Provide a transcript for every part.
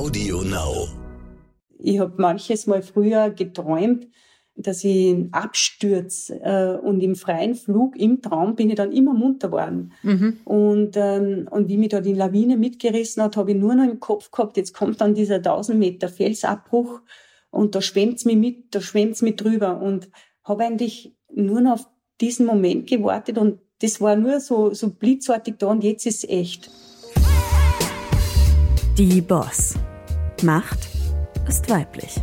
Audio Now. Ich habe manches Mal früher geträumt, dass ich abstürze äh, und im freien Flug, im Traum, bin ich dann immer munter geworden. Mhm. Und, ähm, und wie mich da die Lawine mitgerissen hat, habe ich nur noch im Kopf gehabt, jetzt kommt dann dieser 1000 Meter Felsabbruch und da schwemmt's mich mit, da schwemmt's mich drüber und habe eigentlich nur noch auf diesen Moment gewartet und das war nur so, so blitzartig da und jetzt ist es echt. Die Boss. Macht ist weiblich.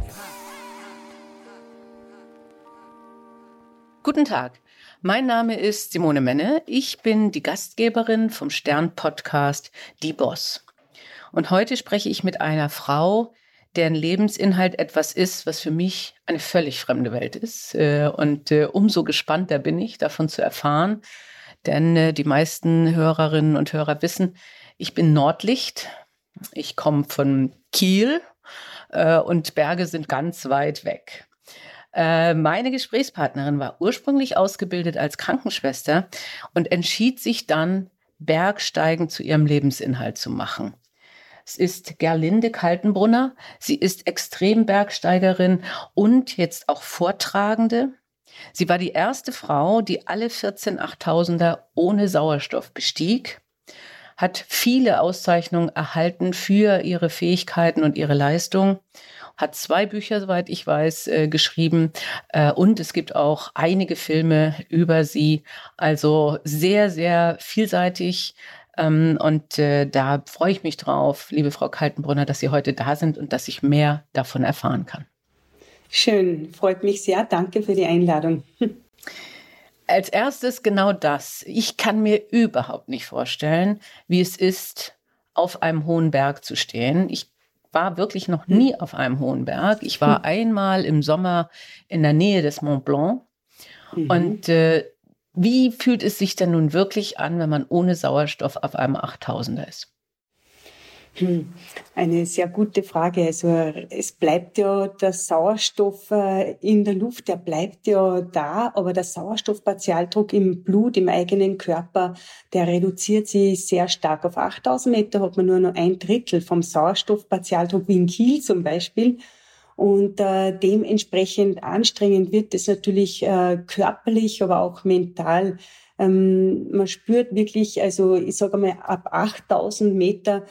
Guten Tag. Mein Name ist Simone Menne. Ich bin die Gastgeberin vom Stern-Podcast Die Boss. Und heute spreche ich mit einer Frau, deren Lebensinhalt etwas ist, was für mich eine völlig fremde Welt ist. Äh, und äh, umso gespannter bin ich, davon zu erfahren. Denn äh, die meisten Hörerinnen und Hörer wissen, ich bin Nordlicht. Ich komme von Kiel und Berge sind ganz weit weg. Meine Gesprächspartnerin war ursprünglich ausgebildet als Krankenschwester und entschied sich dann, Bergsteigen zu ihrem Lebensinhalt zu machen. Es ist Gerlinde Kaltenbrunner. Sie ist Extrembergsteigerin und jetzt auch Vortragende. Sie war die erste Frau, die alle 14 8000er ohne Sauerstoff bestieg, hat viele Auszeichnungen erhalten für ihre Fähigkeiten und ihre Leistung, hat zwei Bücher, soweit ich weiß, äh, geschrieben äh, und es gibt auch einige Filme über sie. Also sehr, sehr vielseitig, ähm, und äh, da freue ich mich drauf, liebe Frau Kaltenbrunner, dass Sie heute da sind und dass ich mehr davon erfahren kann. Schön, freut mich sehr. Danke für die Einladung. Als erstes genau das. Ich kann mir überhaupt nicht vorstellen, wie es ist, auf einem hohen Berg zu stehen. Ich war wirklich noch nie auf einem hohen Berg. Ich war hm. einmal im Sommer in der Nähe des Mont Blanc. Mhm. Und äh, wie fühlt es sich denn nun wirklich an, wenn man ohne Sauerstoff auf einem 8000er ist? Hm, eine sehr gute Frage. Also es bleibt ja der Sauerstoff äh, in der Luft, der bleibt ja da, aber der Sauerstoffpartialdruck im Blut, im eigenen Körper, der reduziert sich sehr stark. Auf 8000 Meter hat man nur noch ein Drittel vom Sauerstoffpartialdruck wie in Kiel zum Beispiel. Und äh, dementsprechend anstrengend wird es natürlich äh, körperlich, aber auch mental. Ähm, man spürt wirklich, also ich sage mal, ab 8000 Meter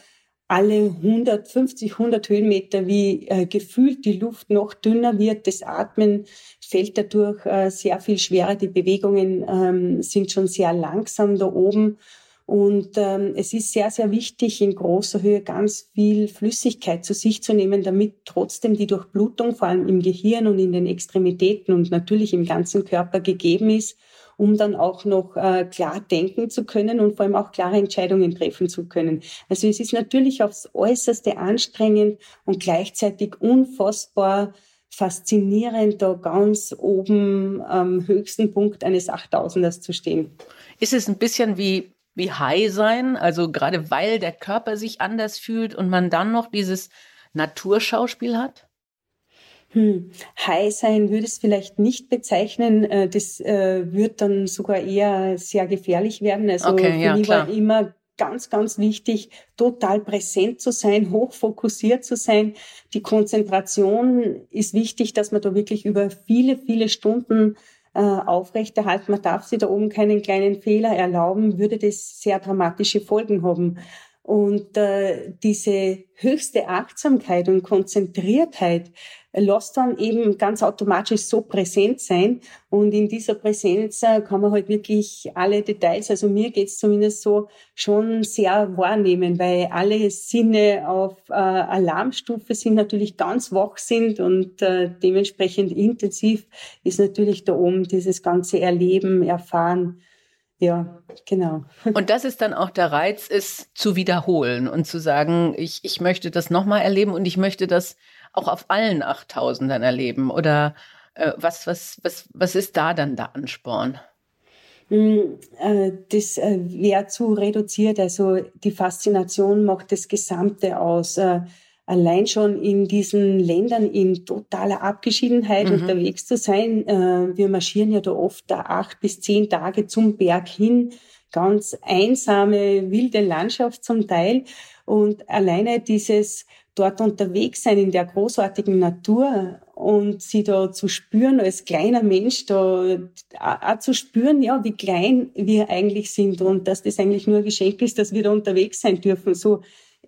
alle 150, 100 Höhenmeter, wie äh, gefühlt die Luft noch dünner wird. Das Atmen fällt dadurch äh, sehr viel schwerer. Die Bewegungen ähm, sind schon sehr langsam da oben. Und ähm, es ist sehr, sehr wichtig, in großer Höhe ganz viel Flüssigkeit zu sich zu nehmen, damit trotzdem die Durchblutung vor allem im Gehirn und in den Extremitäten und natürlich im ganzen Körper gegeben ist, um dann auch noch äh, klar denken zu können und vor allem auch klare Entscheidungen treffen zu können. Also es ist natürlich aufs äußerste anstrengend und gleichzeitig unfassbar faszinierend, da ganz oben am höchsten Punkt eines 8000ers zu stehen. Ist es ein bisschen wie wie high sein, also gerade weil der Körper sich anders fühlt und man dann noch dieses Naturschauspiel hat? Hm. High sein würde es vielleicht nicht bezeichnen. Äh, das äh, wird dann sogar eher sehr gefährlich werden. Also okay, für ja, mich klar. war immer ganz, ganz wichtig, total präsent zu sein, hochfokussiert zu sein. Die Konzentration ist wichtig, dass man da wirklich über viele, viele Stunden äh, aufrechterhalten. Man darf sich da oben keinen kleinen Fehler erlauben, würde das sehr dramatische Folgen haben. Und äh, diese höchste Achtsamkeit und Konzentriertheit dann eben ganz automatisch so präsent sein. Und in dieser Präsenz äh, kann man halt wirklich alle Details, also mir geht's zumindest so, schon sehr wahrnehmen, weil alle Sinne auf äh, Alarmstufe sind, natürlich ganz wach sind und äh, dementsprechend intensiv ist natürlich da oben dieses ganze Erleben, Erfahren. Ja, genau. Und das ist dann auch der Reiz, es zu wiederholen und zu sagen, ich, ich möchte das nochmal erleben und ich möchte das auch auf allen 8000ern erleben? Oder äh, was, was, was, was ist da dann der Ansporn? Hm, äh, das äh, wäre zu reduziert. Also die Faszination macht das Gesamte aus. Äh, allein schon in diesen Ländern in totaler Abgeschiedenheit mhm. unterwegs zu sein. Wir marschieren ja da oft da acht bis zehn Tage zum Berg hin. Ganz einsame, wilde Landschaft zum Teil. Und alleine dieses dort unterwegs sein in der großartigen Natur und sie da zu spüren als kleiner Mensch, da auch zu spüren, ja, wie klein wir eigentlich sind und dass das eigentlich nur ein Geschenk ist, dass wir da unterwegs sein dürfen. So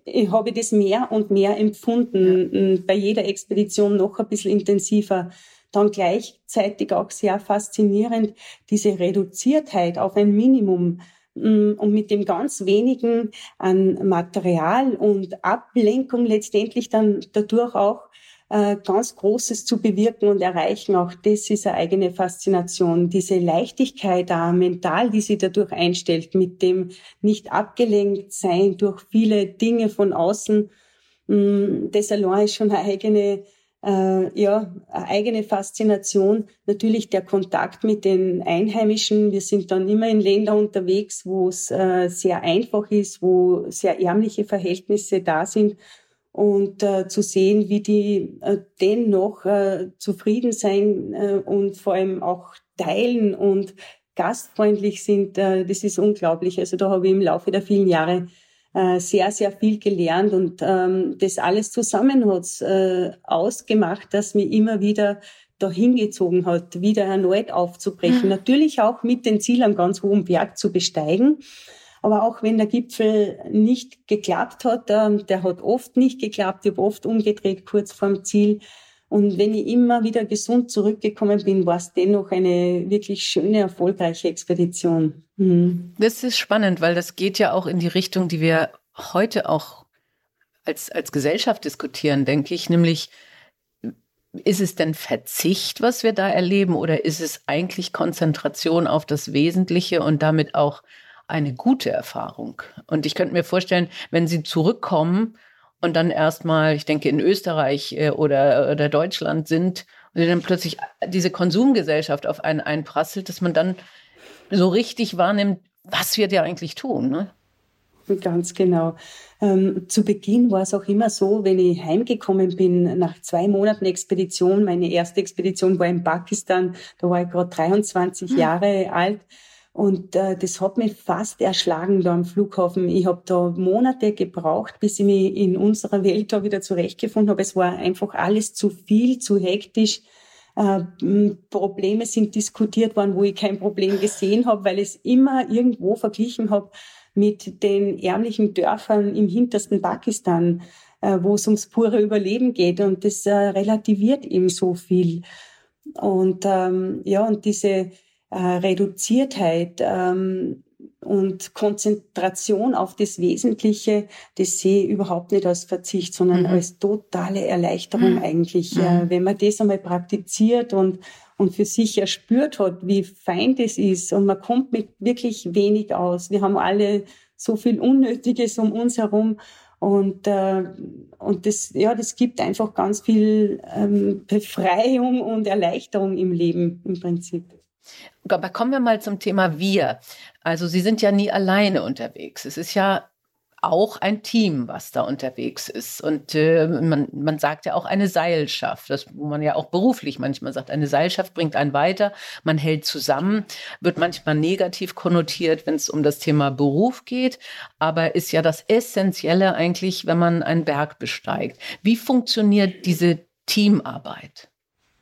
ich habe das mehr und mehr empfunden, bei jeder Expedition noch ein bisschen intensiver. Dann gleichzeitig auch sehr faszinierend diese Reduziertheit auf ein Minimum und mit dem ganz wenigen an Material und Ablenkung letztendlich dann dadurch auch äh, ganz Großes zu bewirken und erreichen. Auch das ist eine eigene Faszination. Diese Leichtigkeit auch mental, die sie dadurch einstellt, mit dem nicht abgelenkt sein durch viele Dinge von außen, mm, das allein ist schon eine eigene äh, ja, eine eigene Faszination. Natürlich der Kontakt mit den Einheimischen. Wir sind dann immer in Ländern unterwegs, wo es äh, sehr einfach ist, wo sehr ärmliche Verhältnisse da sind. Und äh, zu sehen, wie die äh, dennoch äh, zufrieden sein äh, und vor allem auch teilen und gastfreundlich sind, äh, das ist unglaublich. Also da habe ich im Laufe der vielen Jahre äh, sehr, sehr viel gelernt und ähm, das alles zusammen hat äh, ausgemacht, dass mir immer wieder dahin gezogen hat, wieder erneut aufzubrechen. Mhm. Natürlich auch mit dem Ziel, am ganz hohen Berg zu besteigen. Aber auch wenn der Gipfel nicht geklappt hat, äh, der hat oft nicht geklappt, ich habe oft umgedreht kurz vorm Ziel. Und wenn ich immer wieder gesund zurückgekommen bin, war es dennoch eine wirklich schöne, erfolgreiche Expedition. Mhm. Das ist spannend, weil das geht ja auch in die Richtung, die wir heute auch als, als Gesellschaft diskutieren, denke ich, nämlich ist es denn Verzicht, was wir da erleben, oder ist es eigentlich Konzentration auf das Wesentliche und damit auch eine gute Erfahrung? Und ich könnte mir vorstellen, wenn Sie zurückkommen und dann erstmal, ich denke, in Österreich äh, oder, oder Deutschland sind und dann plötzlich diese Konsumgesellschaft auf einen einprasselt, dass man dann so richtig wahrnimmt, was wir da eigentlich tun. Ne? Ganz genau. Ähm, zu Beginn war es auch immer so, wenn ich heimgekommen bin nach zwei Monaten Expedition, meine erste Expedition war in Pakistan, da war ich gerade 23 hm. Jahre alt und äh, das hat mich fast erschlagen da am Flughafen. Ich habe da Monate gebraucht, bis ich mich in unserer Welt da wieder zurechtgefunden habe. Es war einfach alles zu viel, zu hektisch. Äh, Probleme sind diskutiert worden, wo ich kein Problem gesehen habe, weil ich es immer irgendwo verglichen habe mit den ärmlichen Dörfern im hintersten Pakistan, äh, wo es ums pure Überleben geht. Und das äh, relativiert eben so viel. Und ähm, ja, und diese äh, Reduziertheit ähm, und Konzentration auf das Wesentliche, das sehe ich überhaupt nicht als Verzicht, sondern mhm. als totale Erleichterung mhm. eigentlich. Mhm. Äh, wenn man das einmal praktiziert und, und für sich erspürt hat, wie fein das ist und man kommt mit wirklich wenig aus. Wir haben alle so viel Unnötiges um uns herum und, äh, und das, ja, das gibt einfach ganz viel ähm, Befreiung und Erleichterung im Leben im Prinzip. Aber kommen wir mal zum Thema wir. Also Sie sind ja nie alleine unterwegs. Es ist ja auch ein Team, was da unterwegs ist. Und äh, man, man sagt ja auch eine Seilschaft, das, wo man ja auch beruflich manchmal sagt, eine Seilschaft bringt einen weiter, man hält zusammen, wird manchmal negativ konnotiert, wenn es um das Thema Beruf geht, aber ist ja das Essentielle eigentlich, wenn man einen Berg besteigt. Wie funktioniert diese Teamarbeit?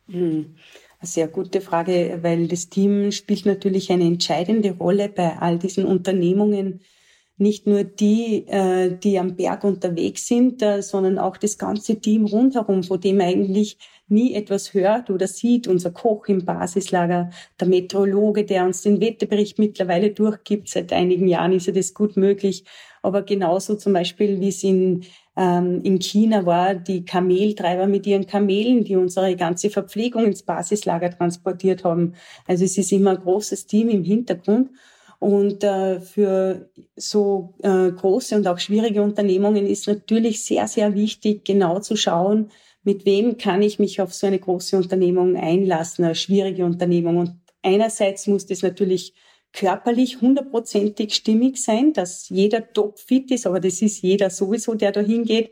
Hm. Eine sehr gute Frage, weil das Team spielt natürlich eine entscheidende Rolle bei all diesen Unternehmungen. Nicht nur die, äh, die am Berg unterwegs sind, äh, sondern auch das ganze Team rundherum, von dem eigentlich nie etwas hört oder sieht. Unser Koch im Basislager, der Meteorologe, der uns den Wetterbericht mittlerweile durchgibt. Seit einigen Jahren ist ja das gut möglich. Aber genauso zum Beispiel, wie es in in China war, die Kameltreiber mit ihren Kamelen, die unsere ganze Verpflegung ins Basislager transportiert haben. Also es ist immer ein großes Team im Hintergrund. Und äh, für so äh, große und auch schwierige Unternehmungen ist natürlich sehr, sehr wichtig, genau zu schauen, mit wem kann ich mich auf so eine große Unternehmung einlassen, eine schwierige Unternehmung. Und einerseits muss das natürlich körperlich hundertprozentig stimmig sein, dass jeder topfit ist, aber das ist jeder sowieso, der da hingeht.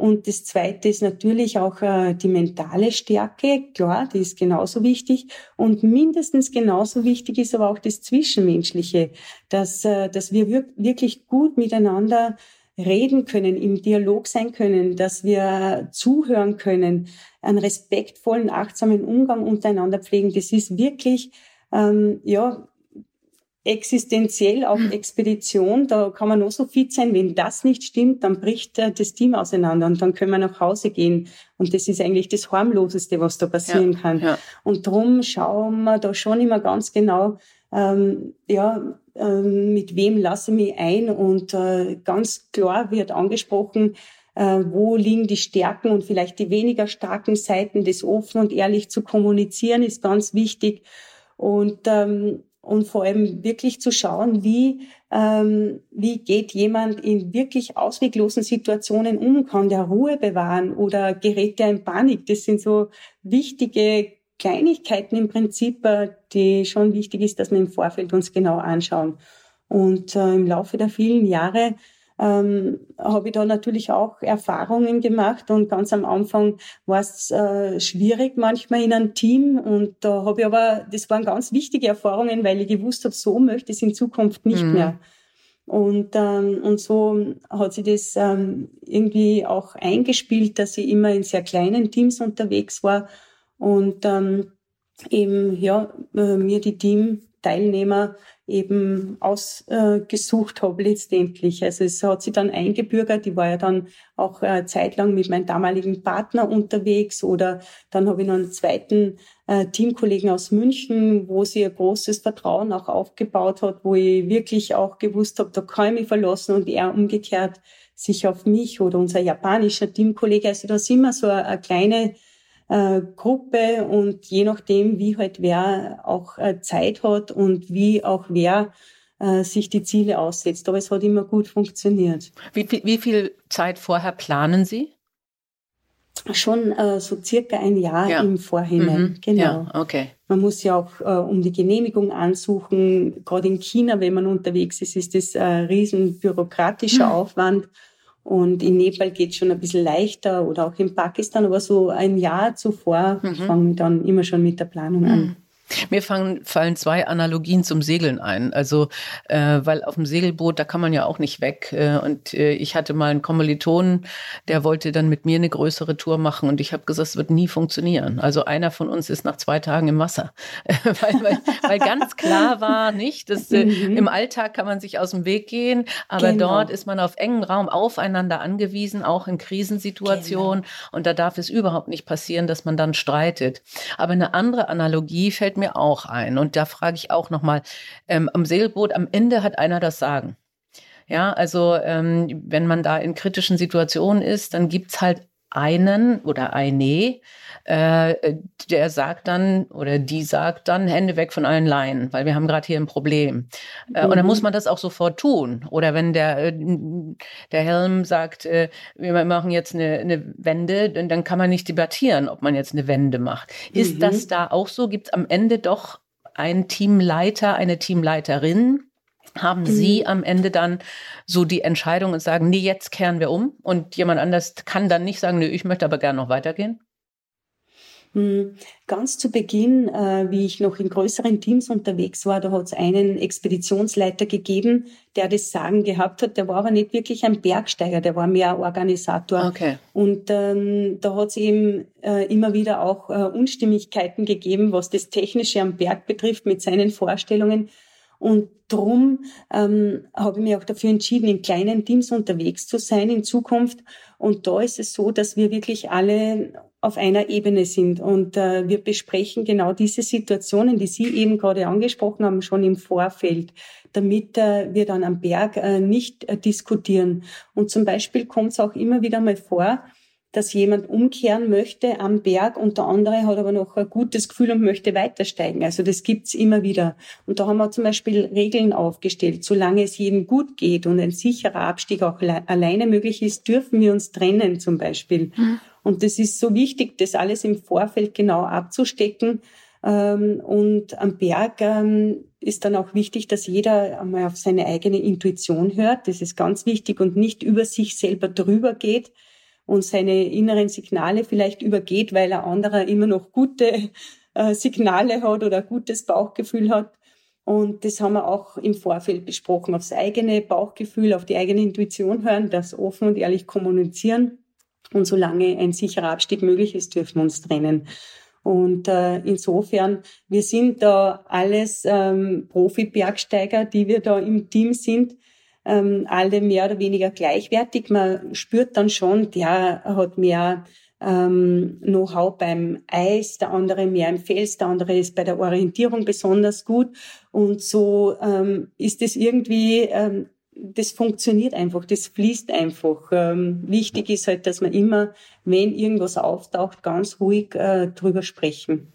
Und das Zweite ist natürlich auch äh, die mentale Stärke, klar, die ist genauso wichtig. Und mindestens genauso wichtig ist aber auch das Zwischenmenschliche, dass, äh, dass wir wirklich gut miteinander reden können, im Dialog sein können, dass wir zuhören können, einen respektvollen, achtsamen Umgang untereinander pflegen. Das ist wirklich, ähm, ja, existenziell auf mhm. Expedition. Da kann man nur so fit sein. Wenn das nicht stimmt, dann bricht äh, das Team auseinander und dann können wir nach Hause gehen. Und das ist eigentlich das harmloseste, was da passieren ja, kann. Ja. Und drum schauen wir da schon immer ganz genau, ähm, ja, ähm, mit wem lasse ich mich ein und äh, ganz klar wird angesprochen, äh, wo liegen die Stärken und vielleicht die weniger starken Seiten, das offen und ehrlich zu kommunizieren, ist ganz wichtig. Und ähm, und vor allem wirklich zu schauen, wie, ähm, wie geht jemand in wirklich ausweglosen Situationen um, kann der Ruhe bewahren oder gerät der in Panik. Das sind so wichtige Kleinigkeiten im Prinzip, äh, die schon wichtig ist, dass wir im Vorfeld uns genau anschauen. Und äh, im Laufe der vielen Jahre ähm, habe ich da natürlich auch Erfahrungen gemacht und ganz am Anfang war es äh, schwierig manchmal in einem Team und da habe ich aber, das waren ganz wichtige Erfahrungen, weil ich gewusst habe, so möchte ich es in Zukunft nicht mhm. mehr. Und, ähm, und so hat sich das ähm, irgendwie auch eingespielt, dass ich immer in sehr kleinen Teams unterwegs war und ähm, eben ja äh, mir die Teamteilnehmer eben ausgesucht habe letztendlich. Also es hat sich dann eingebürgert. Ich war ja dann auch äh, zeitlang mit meinem damaligen Partner unterwegs oder dann habe ich noch einen zweiten äh, Teamkollegen aus München, wo sie ein großes Vertrauen auch aufgebaut hat, wo ich wirklich auch gewusst habe, da kann ich mich verlassen und er umgekehrt sich auf mich oder unser japanischer Teamkollege. Also da sind wir so eine, eine kleine äh, Gruppe und je nachdem, wie halt wer auch äh, Zeit hat und wie auch wer äh, sich die Ziele aussetzt. Aber es hat immer gut funktioniert. Wie, wie, wie viel Zeit vorher planen Sie? Schon äh, so circa ein Jahr ja. im Vorhinein. Mhm. Genau. Ja, okay. Man muss ja auch äh, um die Genehmigung ansuchen. Gerade in China, wenn man unterwegs ist, ist das ein riesen bürokratischer mhm. Aufwand. Und in Nepal geht schon ein bisschen leichter oder auch in Pakistan, aber so ein Jahr zuvor mhm. fangen dann immer schon mit der Planung an. Mir fangen, fallen zwei Analogien zum Segeln ein. Also, äh, weil auf dem Segelboot, da kann man ja auch nicht weg. Äh, und äh, ich hatte mal einen Kommilitonen, der wollte dann mit mir eine größere Tour machen. Und ich habe gesagt, es wird nie funktionieren. Also einer von uns ist nach zwei Tagen im Wasser. weil, weil, weil ganz klar war, nicht, dass äh, mhm. im Alltag kann man sich aus dem Weg gehen, aber genau. dort ist man auf engem Raum aufeinander angewiesen, auch in Krisensituationen. Genau. Und da darf es überhaupt nicht passieren, dass man dann streitet. Aber eine andere Analogie fällt mir auch ein. Und da frage ich auch nochmal, ähm, am Segelboot, am Ende hat einer das Sagen. Ja, also ähm, wenn man da in kritischen Situationen ist, dann gibt es halt einen oder eine, äh, der sagt dann oder die sagt dann Hände weg von allen Leinen, weil wir haben gerade hier ein Problem. Äh, mhm. Und dann muss mhm. man das auch sofort tun. Oder wenn der, äh, der Helm sagt, äh, wir machen jetzt eine, eine Wende, dann, kann man nicht debattieren, ob man jetzt eine Wende macht. Ist mhm. das da auch so? Gibt es am Ende doch einen Teamleiter, eine Teamleiterin? haben Sie mhm. am Ende dann so die Entscheidung und sagen, nee, jetzt kehren wir um und jemand anders kann dann nicht sagen, nee, ich möchte aber gerne noch weitergehen? Hm, ganz zu Beginn, äh, wie ich noch in größeren Teams unterwegs war, da hat es einen Expeditionsleiter gegeben, der das Sagen gehabt hat. Der war aber nicht wirklich ein Bergsteiger, der war mehr Organisator. Okay. Und ähm, da hat es eben äh, immer wieder auch äh, Unstimmigkeiten gegeben, was das Technische am Berg betrifft, mit seinen Vorstellungen. Und drum ähm, habe ich mich auch dafür entschieden, in kleinen Teams unterwegs zu sein in Zukunft. Und da ist es so, dass wir wirklich alle auf einer Ebene sind. Und äh, wir besprechen genau diese Situationen, die Sie eben gerade angesprochen haben, schon im Vorfeld, damit äh, wir dann am Berg äh, nicht äh, diskutieren. Und zum Beispiel kommt es auch immer wieder mal vor, dass jemand umkehren möchte am Berg und der andere hat aber noch ein gutes Gefühl und möchte weitersteigen. Also das gibt's immer wieder. Und da haben wir zum Beispiel Regeln aufgestellt. Solange es jedem gut geht und ein sicherer Abstieg auch alleine möglich ist, dürfen wir uns trennen zum Beispiel. Mhm. Und das ist so wichtig, das alles im Vorfeld genau abzustecken. Ähm, und am Berg ähm, ist dann auch wichtig, dass jeder einmal auf seine eigene Intuition hört. Das ist ganz wichtig und nicht über sich selber drüber geht und seine inneren Signale vielleicht übergeht, weil ein anderer immer noch gute äh, Signale hat oder gutes Bauchgefühl hat. Und das haben wir auch im Vorfeld besprochen, aufs eigene Bauchgefühl, auf die eigene Intuition hören, das offen und ehrlich kommunizieren. Und solange ein sicherer Abstieg möglich ist, dürfen wir uns trennen. Und äh, insofern, wir sind da alles ähm, Profi-Bergsteiger, die wir da im Team sind, ähm, alle mehr oder weniger gleichwertig. Man spürt dann schon, der hat mehr ähm, Know-how beim Eis, der andere mehr im Fels, der andere ist bei der Orientierung besonders gut. Und so ähm, ist es irgendwie ähm, das funktioniert einfach, das fließt einfach. Ähm, wichtig ist halt, dass man immer, wenn irgendwas auftaucht, ganz ruhig äh, drüber sprechen.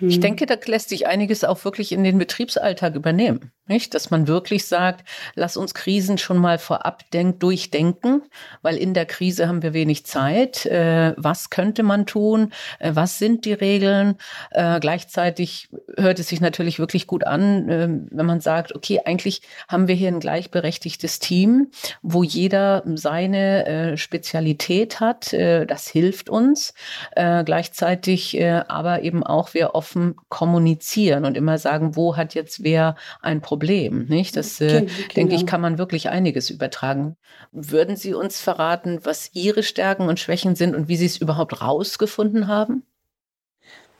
Ich hm. denke, da lässt sich einiges auch wirklich in den Betriebsalltag übernehmen. Nicht? Dass man wirklich sagt, lass uns Krisen schon mal vorab denk durchdenken, weil in der Krise haben wir wenig Zeit. Äh, was könnte man tun? Äh, was sind die Regeln? Äh, gleichzeitig hört es sich natürlich wirklich gut an, äh, wenn man sagt, okay, eigentlich haben wir hier ein gleichberechtigtes Team, wo jeder seine äh, Spezialität hat. Äh, das hilft uns. gleichzeitig aber eben auch wir offen kommunizieren und immer sagen, wo hat jetzt wer ein Problem Problem. Nicht? Das, äh, genau. denke ich, kann man wirklich einiges übertragen. Würden Sie uns verraten, was Ihre Stärken und Schwächen sind und wie Sie es überhaupt rausgefunden haben?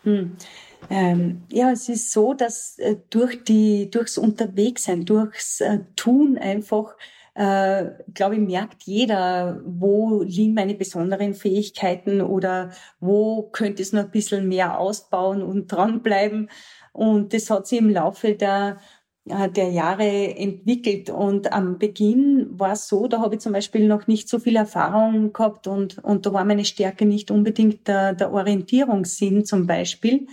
Hm. Ähm, ja, es ist so, dass äh, durch die, durchs Unterwegssein, durchs äh, Tun einfach, äh, glaube ich, merkt jeder, wo liegen meine besonderen Fähigkeiten oder wo könnte es noch ein bisschen mehr ausbauen und dranbleiben. Und das hat sich im Laufe der der Jahre entwickelt. Und am Beginn war es so, da habe ich zum Beispiel noch nicht so viel Erfahrung gehabt und, und da war meine Stärke nicht unbedingt der, der Orientierungssinn zum Beispiel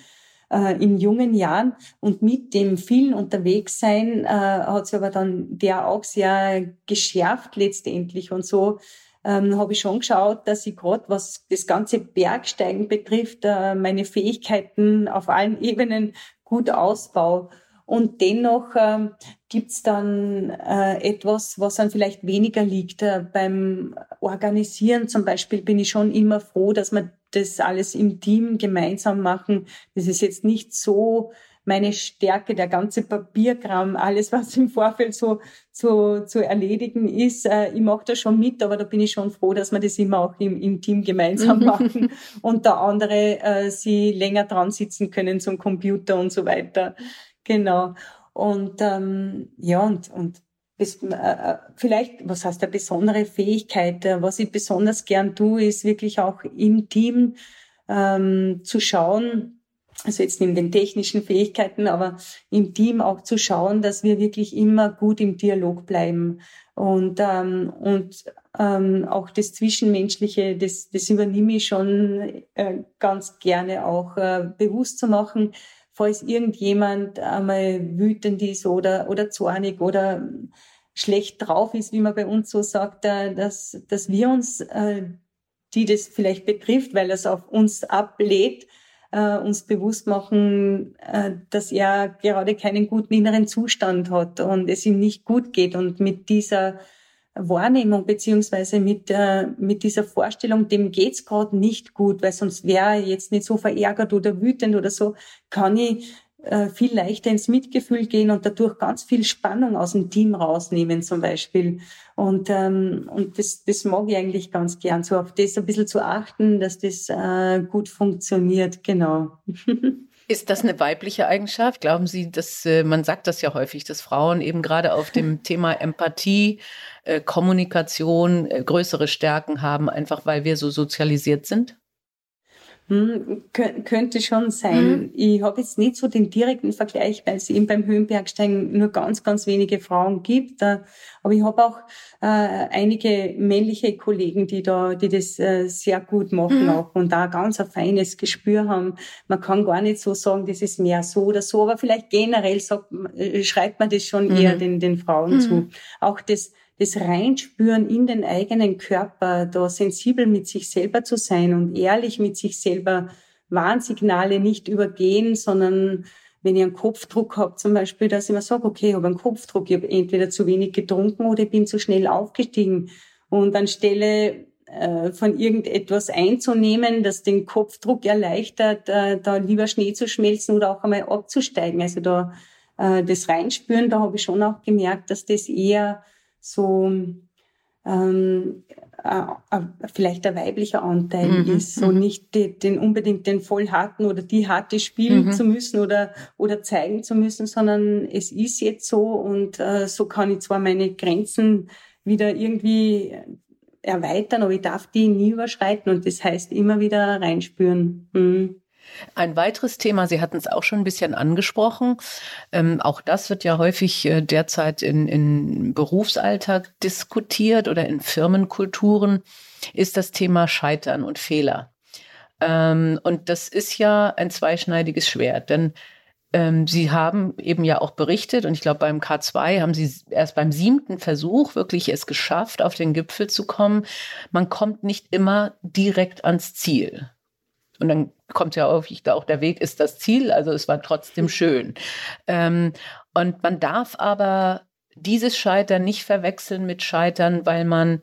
äh, in jungen Jahren. Und mit dem vielen Unterwegssein äh, hat sich aber dann der auch sehr geschärft letztendlich. Und so ähm, habe ich schon geschaut, dass ich gerade, was das ganze Bergsteigen betrifft, äh, meine Fähigkeiten auf allen Ebenen gut ausbaue. Und dennoch ähm, gibt's dann äh, etwas, was dann vielleicht weniger liegt. Äh, beim Organisieren zum Beispiel bin ich schon immer froh, dass wir das alles im Team gemeinsam machen. Das ist jetzt nicht so meine Stärke, der ganze Papierkram, alles, was im Vorfeld so zu, zu erledigen ist. Äh, ich mache da schon mit, aber da bin ich schon froh, dass wir das immer auch im, im Team gemeinsam machen und da andere äh, sie länger dran sitzen können zum Computer und so weiter. Genau. Und ähm, ja, und, und bis, äh, äh, vielleicht, was heißt eine besondere Fähigkeit? Äh, was ich besonders gern tue, ist wirklich auch im Team ähm, zu schauen, also jetzt neben den technischen Fähigkeiten, aber im Team auch zu schauen, dass wir wirklich immer gut im Dialog bleiben und ähm, und ähm, auch das Zwischenmenschliche, das das übernehme ich schon äh, ganz gerne auch äh, bewusst zu machen, falls irgendjemand einmal wütend ist oder, oder zornig oder schlecht drauf ist, wie man bei uns so sagt, äh, dass, dass wir uns, äh, die das vielleicht betrifft, weil es auf uns ablädt, äh, uns bewusst machen, dass er gerade keinen guten inneren Zustand hat und es ihm nicht gut geht. Und mit dieser Wahrnehmung beziehungsweise mit, äh, mit dieser Vorstellung, dem geht's gerade nicht gut, weil sonst wäre jetzt nicht so verärgert oder wütend oder so, kann ich äh, viel leichter ins Mitgefühl gehen und dadurch ganz viel Spannung aus dem Team rausnehmen zum Beispiel. Und, ähm, und das, das mag ich eigentlich ganz gern, so auf das ein bisschen zu achten, dass das äh, gut funktioniert, genau. Ist das eine weibliche Eigenschaft? Glauben Sie, dass äh, man sagt das ja häufig, dass Frauen eben gerade auf dem Thema Empathie, äh, Kommunikation äh, größere Stärken haben, einfach weil wir so sozialisiert sind? Hm, könnte schon sein. Mhm. Ich habe jetzt nicht so den direkten Vergleich, weil es eben beim Höhenbergsteigen nur ganz, ganz wenige Frauen gibt. Äh, aber ich habe auch äh, einige männliche Kollegen, die da, die das äh, sehr gut machen mhm. auch und da ganz ein feines Gespür haben. Man kann gar nicht so sagen, das ist mehr so oder so, aber vielleicht generell sagt, äh, schreibt man das schon mhm. eher den, den Frauen zu. Mhm. Auch das das Reinspüren in den eigenen Körper, da sensibel mit sich selber zu sein und ehrlich mit sich selber Warnsignale nicht übergehen, sondern wenn ich einen Kopfdruck habe, zum Beispiel, dass ich mir sage, okay, ich habe einen Kopfdruck, ich habe entweder zu wenig getrunken oder ich bin zu schnell aufgestiegen. Und anstelle äh, von irgendetwas einzunehmen, das den Kopfdruck erleichtert, äh, da lieber Schnee zu schmelzen oder auch einmal abzusteigen. Also da äh, das Reinspüren, da habe ich schon auch gemerkt, dass das eher so ähm, äh, äh, vielleicht ein weiblicher Anteil mhm. ist, so mhm. nicht die, den unbedingt den voll harten oder die harte spielen mhm. zu müssen oder oder zeigen zu müssen, sondern es ist jetzt so und äh, so kann ich zwar meine Grenzen wieder irgendwie erweitern, aber ich darf die nie überschreiten und das heißt immer wieder reinspüren. Mhm. Ein weiteres Thema, Sie hatten es auch schon ein bisschen angesprochen, ähm, auch das wird ja häufig äh, derzeit in, in Berufsalltag diskutiert oder in Firmenkulturen, ist das Thema Scheitern und Fehler. Ähm, und das ist ja ein zweischneidiges Schwert, denn ähm, Sie haben eben ja auch berichtet, und ich glaube, beim K2 haben Sie erst beim siebten Versuch wirklich es geschafft, auf den Gipfel zu kommen. Man kommt nicht immer direkt ans Ziel. Und dann kommt ja häufig auch der Weg ist das Ziel, also es war trotzdem schön. Ähm, und man darf aber dieses Scheitern nicht verwechseln mit Scheitern, weil man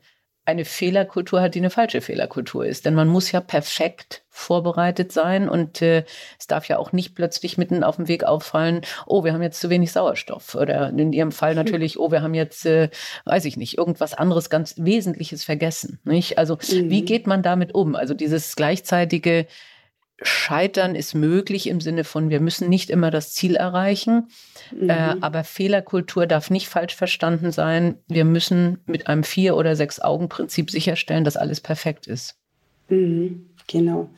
eine Fehlerkultur hat, die eine falsche Fehlerkultur ist. Denn man muss ja perfekt vorbereitet sein und äh, es darf ja auch nicht plötzlich mitten auf dem Weg auffallen, oh, wir haben jetzt zu wenig Sauerstoff. Oder in Ihrem Fall natürlich, oh, wir haben jetzt, äh, weiß ich nicht, irgendwas anderes ganz Wesentliches vergessen. Nicht? Also mhm. wie geht man damit um? Also dieses gleichzeitige Scheitern ist möglich im Sinne von, wir müssen nicht immer das Ziel erreichen, äh, mhm. äh, aber Fehlerkultur darf nicht falsch verstanden sein. Wir müssen mit einem Vier- oder Sechs-Augen-Prinzip sicherstellen, dass alles perfekt ist. Mhm, genau.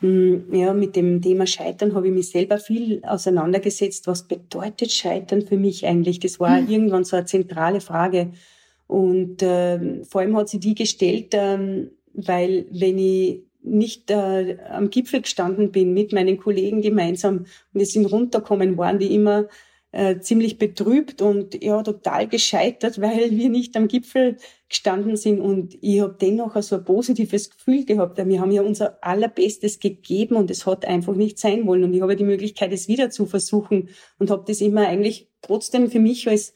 Mhm, ja, mit dem Thema Scheitern habe ich mich selber viel auseinandergesetzt. Was bedeutet Scheitern für mich eigentlich? Das war mhm. irgendwann so eine zentrale Frage. Und äh, vor allem hat sie die gestellt, äh, weil wenn ich nicht äh, am Gipfel gestanden bin mit meinen Kollegen gemeinsam und wir sind runterkommen, waren die immer äh, ziemlich betrübt und ja total gescheitert, weil wir nicht am Gipfel gestanden sind und ich habe dennoch so ein positives Gefühl gehabt. Wir haben ja unser allerbestes gegeben und es hat einfach nicht sein wollen und ich habe die Möglichkeit, es wieder zu versuchen und habe das immer eigentlich trotzdem für mich als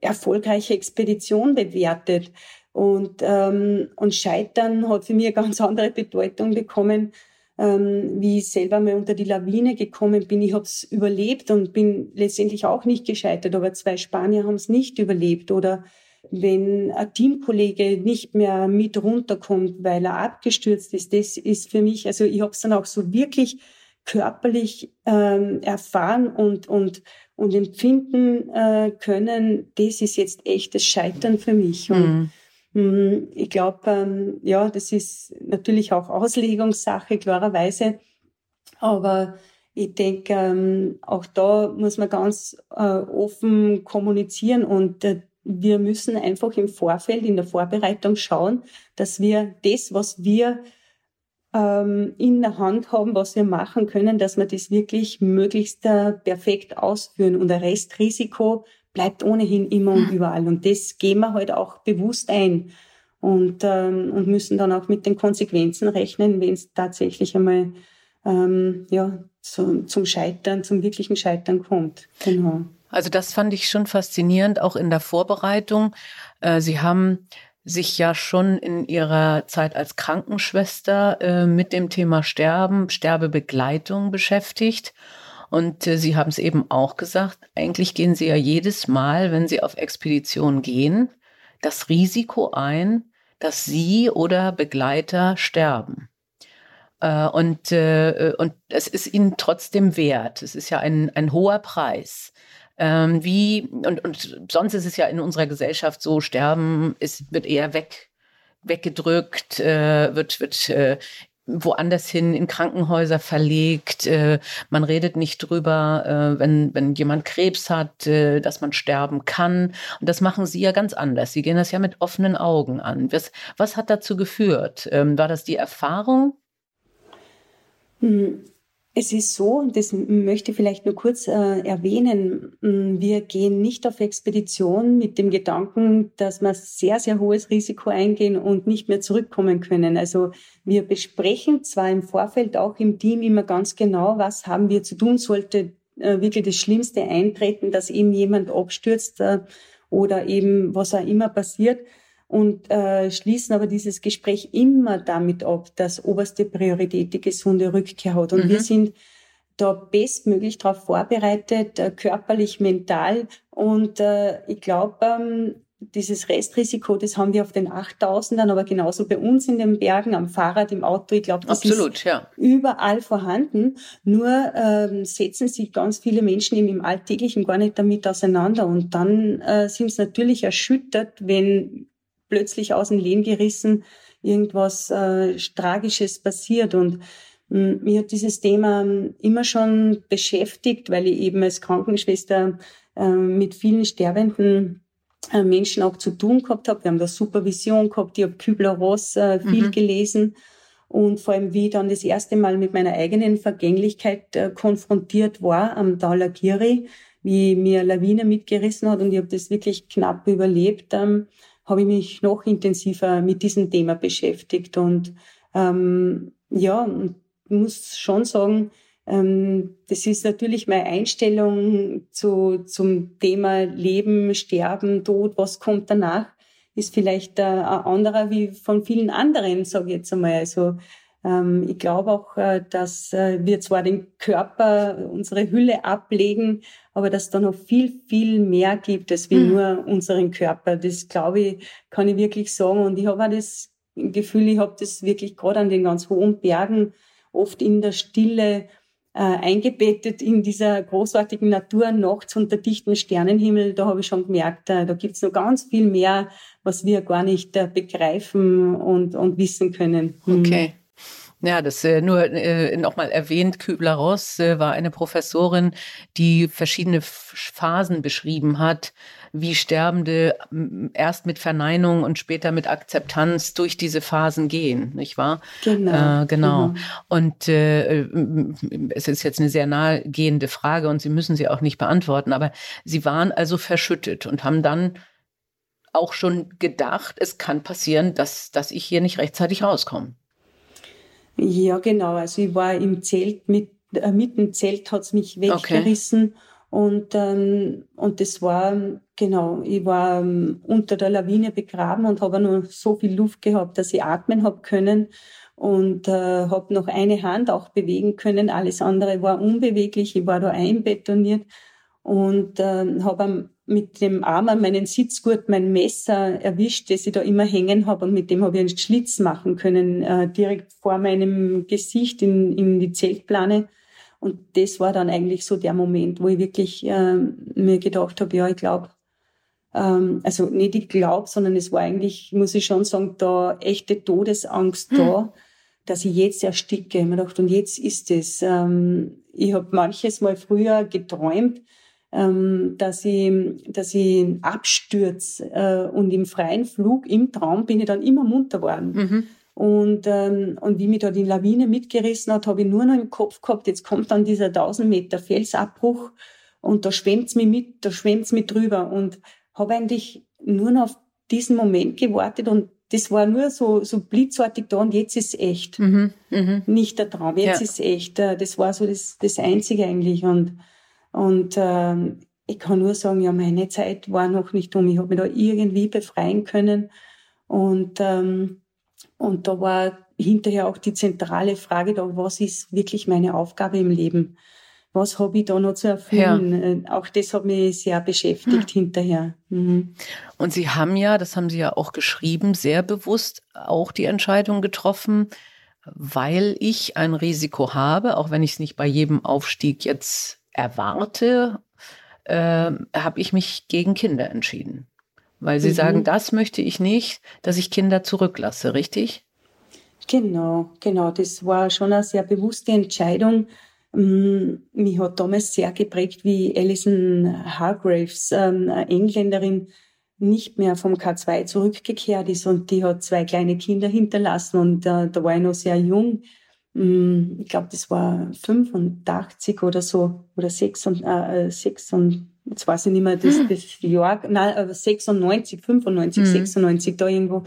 erfolgreiche Expedition bewertet. Und, ähm, und Scheitern hat für mich eine ganz andere Bedeutung bekommen, ähm, wie ich selber mal unter die Lawine gekommen bin. Ich habe es überlebt und bin letztendlich auch nicht gescheitert, aber zwei Spanier haben es nicht überlebt. Oder wenn ein Teamkollege nicht mehr mit runterkommt, weil er abgestürzt ist, das ist für mich, also ich habe es dann auch so wirklich körperlich ähm, erfahren und, und, und empfinden äh, können, das ist jetzt echtes Scheitern für mich. Und, mhm. Hm, ich glaube, ähm, ja, das ist natürlich auch Auslegungssache, klarerweise. Aber ich denke, ähm, auch da muss man ganz äh, offen kommunizieren und äh, wir müssen einfach im Vorfeld, in der Vorbereitung schauen, dass wir das, was wir ähm, in der Hand haben, was wir machen können, dass wir das wirklich möglichst äh, perfekt ausführen und ein Restrisiko bleibt ohnehin immer und hm. überall. Und das gehen wir halt auch bewusst ein und, ähm, und müssen dann auch mit den Konsequenzen rechnen, wenn es tatsächlich einmal ähm, ja, zu, zum Scheitern, zum wirklichen Scheitern kommt. Genau. Also das fand ich schon faszinierend, auch in der Vorbereitung. Äh, Sie haben sich ja schon in Ihrer Zeit als Krankenschwester äh, mit dem Thema Sterben, Sterbebegleitung beschäftigt. Und äh, Sie haben es eben auch gesagt, eigentlich gehen Sie ja jedes Mal, wenn Sie auf Expedition gehen, das Risiko ein, dass Sie oder Begleiter sterben. Äh, und, äh, und es ist Ihnen trotzdem wert. Es ist ja ein, ein hoher Preis. Ähm, wie, und, und sonst ist es ja in unserer Gesellschaft so, Sterben ist, wird eher weg, weggedrückt, äh, wird, wird äh, woanders hin in Krankenhäuser verlegt. Äh, man redet nicht drüber, äh, wenn, wenn jemand Krebs hat, äh, dass man sterben kann. Und das machen Sie ja ganz anders. Sie gehen das ja mit offenen Augen an. Was, was hat dazu geführt? Ähm, war das die Erfahrung? Hm. Es ist so, und das möchte ich vielleicht nur kurz äh, erwähnen, wir gehen nicht auf Expedition mit dem Gedanken, dass wir sehr, sehr hohes Risiko eingehen und nicht mehr zurückkommen können. Also wir besprechen zwar im Vorfeld auch im Team immer ganz genau, was haben wir zu tun, sollte äh, wirklich das Schlimmste eintreten, dass eben jemand abstürzt äh, oder eben was auch immer passiert und äh, schließen aber dieses Gespräch immer damit ab, dass oberste Priorität die gesunde Rückkehr hat. Und mhm. wir sind da bestmöglich darauf vorbereitet, äh, körperlich, mental. Und äh, ich glaube, ähm, dieses Restrisiko, das haben wir auf den 8000ern, aber genauso bei uns in den Bergen, am Fahrrad, im Auto. Ich glaube, das Absolut, ist ja. überall vorhanden. Nur ähm, setzen sich ganz viele Menschen eben im Alltäglichen gar nicht damit auseinander. Und dann äh, sind sie natürlich erschüttert, wenn plötzlich aus dem Leben gerissen irgendwas äh, Tragisches passiert. Und mh, mir hat dieses Thema immer schon beschäftigt, weil ich eben als Krankenschwester äh, mit vielen Sterbenden äh, Menschen auch zu tun gehabt habe. Wir haben da Supervision gehabt, ich habe Kübler-Ross äh, viel mhm. gelesen und vor allem, wie ich dann das erste Mal mit meiner eigenen Vergänglichkeit äh, konfrontiert war am Daulagiri, wie mir Lawine mitgerissen hat und ich habe das wirklich knapp überlebt, ähm, habe ich mich noch intensiver mit diesem Thema beschäftigt und ähm, ja, muss schon sagen, ähm, das ist natürlich meine Einstellung zu, zum Thema Leben, Sterben, Tod, was kommt danach, ist vielleicht äh, ein anderer wie von vielen anderen, sage ich jetzt einmal. Also ich glaube auch, äh, dass äh, wir zwar den Körper, unsere Hülle ablegen, aber dass da noch viel, viel mehr gibt als wie mhm. nur unseren Körper. Das glaube ich, kann ich wirklich sagen. Und ich habe auch das Gefühl, ich habe das wirklich gerade an den ganz hohen Bergen, oft in der Stille, äh, eingebettet in dieser großartigen Natur nachts unter dichten Sternenhimmel, da habe ich schon gemerkt, äh, da gibt's noch ganz viel mehr, was wir gar nicht äh, begreifen und, und wissen können. Hm. Okay. Ja, das äh, nur äh, nochmal erwähnt, Kübler-Ross äh, war eine Professorin, die verschiedene Phasen beschrieben hat, wie Sterbende erst mit Verneinung und später mit Akzeptanz durch diese Phasen gehen, nicht wahr? Genau. Äh, genau. Mhm. Und äh, es ist jetzt eine sehr nahegehende Frage und Sie müssen sie auch nicht beantworten, aber Sie waren also verschüttet und haben dann auch schon gedacht, es kann passieren, dass, dass ich hier nicht rechtzeitig rauskomme. Ja, genau. Also ich war im Zelt, mit, äh, mit dem Zelt hat's mich weggerissen. Okay. Und, ähm, und das war, genau, ich war ähm, unter der Lawine begraben und habe nur so viel Luft gehabt, dass ich atmen hab können und äh, habe noch eine Hand auch bewegen können. Alles andere war unbeweglich. Ich war da einbetoniert und äh, habe mit dem Arm an meinen Sitzgurt mein Messer erwischt, das ich da immer hängen habe und mit dem habe ich einen Schlitz machen können, äh, direkt vor meinem Gesicht in, in die Zeltplane. Und das war dann eigentlich so der Moment, wo ich wirklich äh, mir gedacht habe, ja, ich glaube, ähm, also nicht ich glaube, sondern es war eigentlich, muss ich schon sagen, da echte Todesangst hm. da, dass ich jetzt ersticke. Ich mir gedacht, und jetzt ist es. Ähm, ich habe manches Mal früher geträumt, ähm, dass ich, dass ich abstürze äh, und im freien Flug, im Traum bin ich dann immer munter worden. Mhm. Und, ähm, und wie mich da die Lawine mitgerissen hat, habe ich nur noch im Kopf gehabt, jetzt kommt dann dieser 1000 Meter Felsabbruch und da schwemmt's mich mit, da schwemmt's mich drüber und habe eigentlich nur noch auf diesen Moment gewartet und das war nur so, so blitzartig da und jetzt ist echt. Mhm, mh. Nicht der Traum, jetzt ja. ist echt. Äh, das war so das, das Einzige eigentlich und und ähm, ich kann nur sagen, ja, meine Zeit war noch nicht um. Ich habe mich da irgendwie befreien können. Und, ähm, und da war hinterher auch die zentrale Frage da, was ist wirklich meine Aufgabe im Leben? Was habe ich da noch zu erfüllen? Ja. Äh, auch das hat mich sehr beschäftigt hm. hinterher. Mhm. Und Sie haben ja, das haben Sie ja auch geschrieben, sehr bewusst auch die Entscheidung getroffen, weil ich ein Risiko habe, auch wenn ich es nicht bei jedem Aufstieg jetzt erwarte, äh, habe ich mich gegen Kinder entschieden. Weil sie mhm. sagen, das möchte ich nicht, dass ich Kinder zurücklasse, richtig? Genau, genau. Das war schon eine sehr bewusste Entscheidung. Mm, mich hat damals sehr geprägt, wie Alison Hargraves, ähm, eine Engländerin, nicht mehr vom K2 zurückgekehrt ist und die hat zwei kleine Kinder hinterlassen und äh, da war ich noch sehr jung ich glaube, das war 85 oder so, oder 96, äh, 6 und, jetzt weiß ich nicht mehr das, das Jahr, nein, aber 96, 95, mhm. 96 da irgendwo.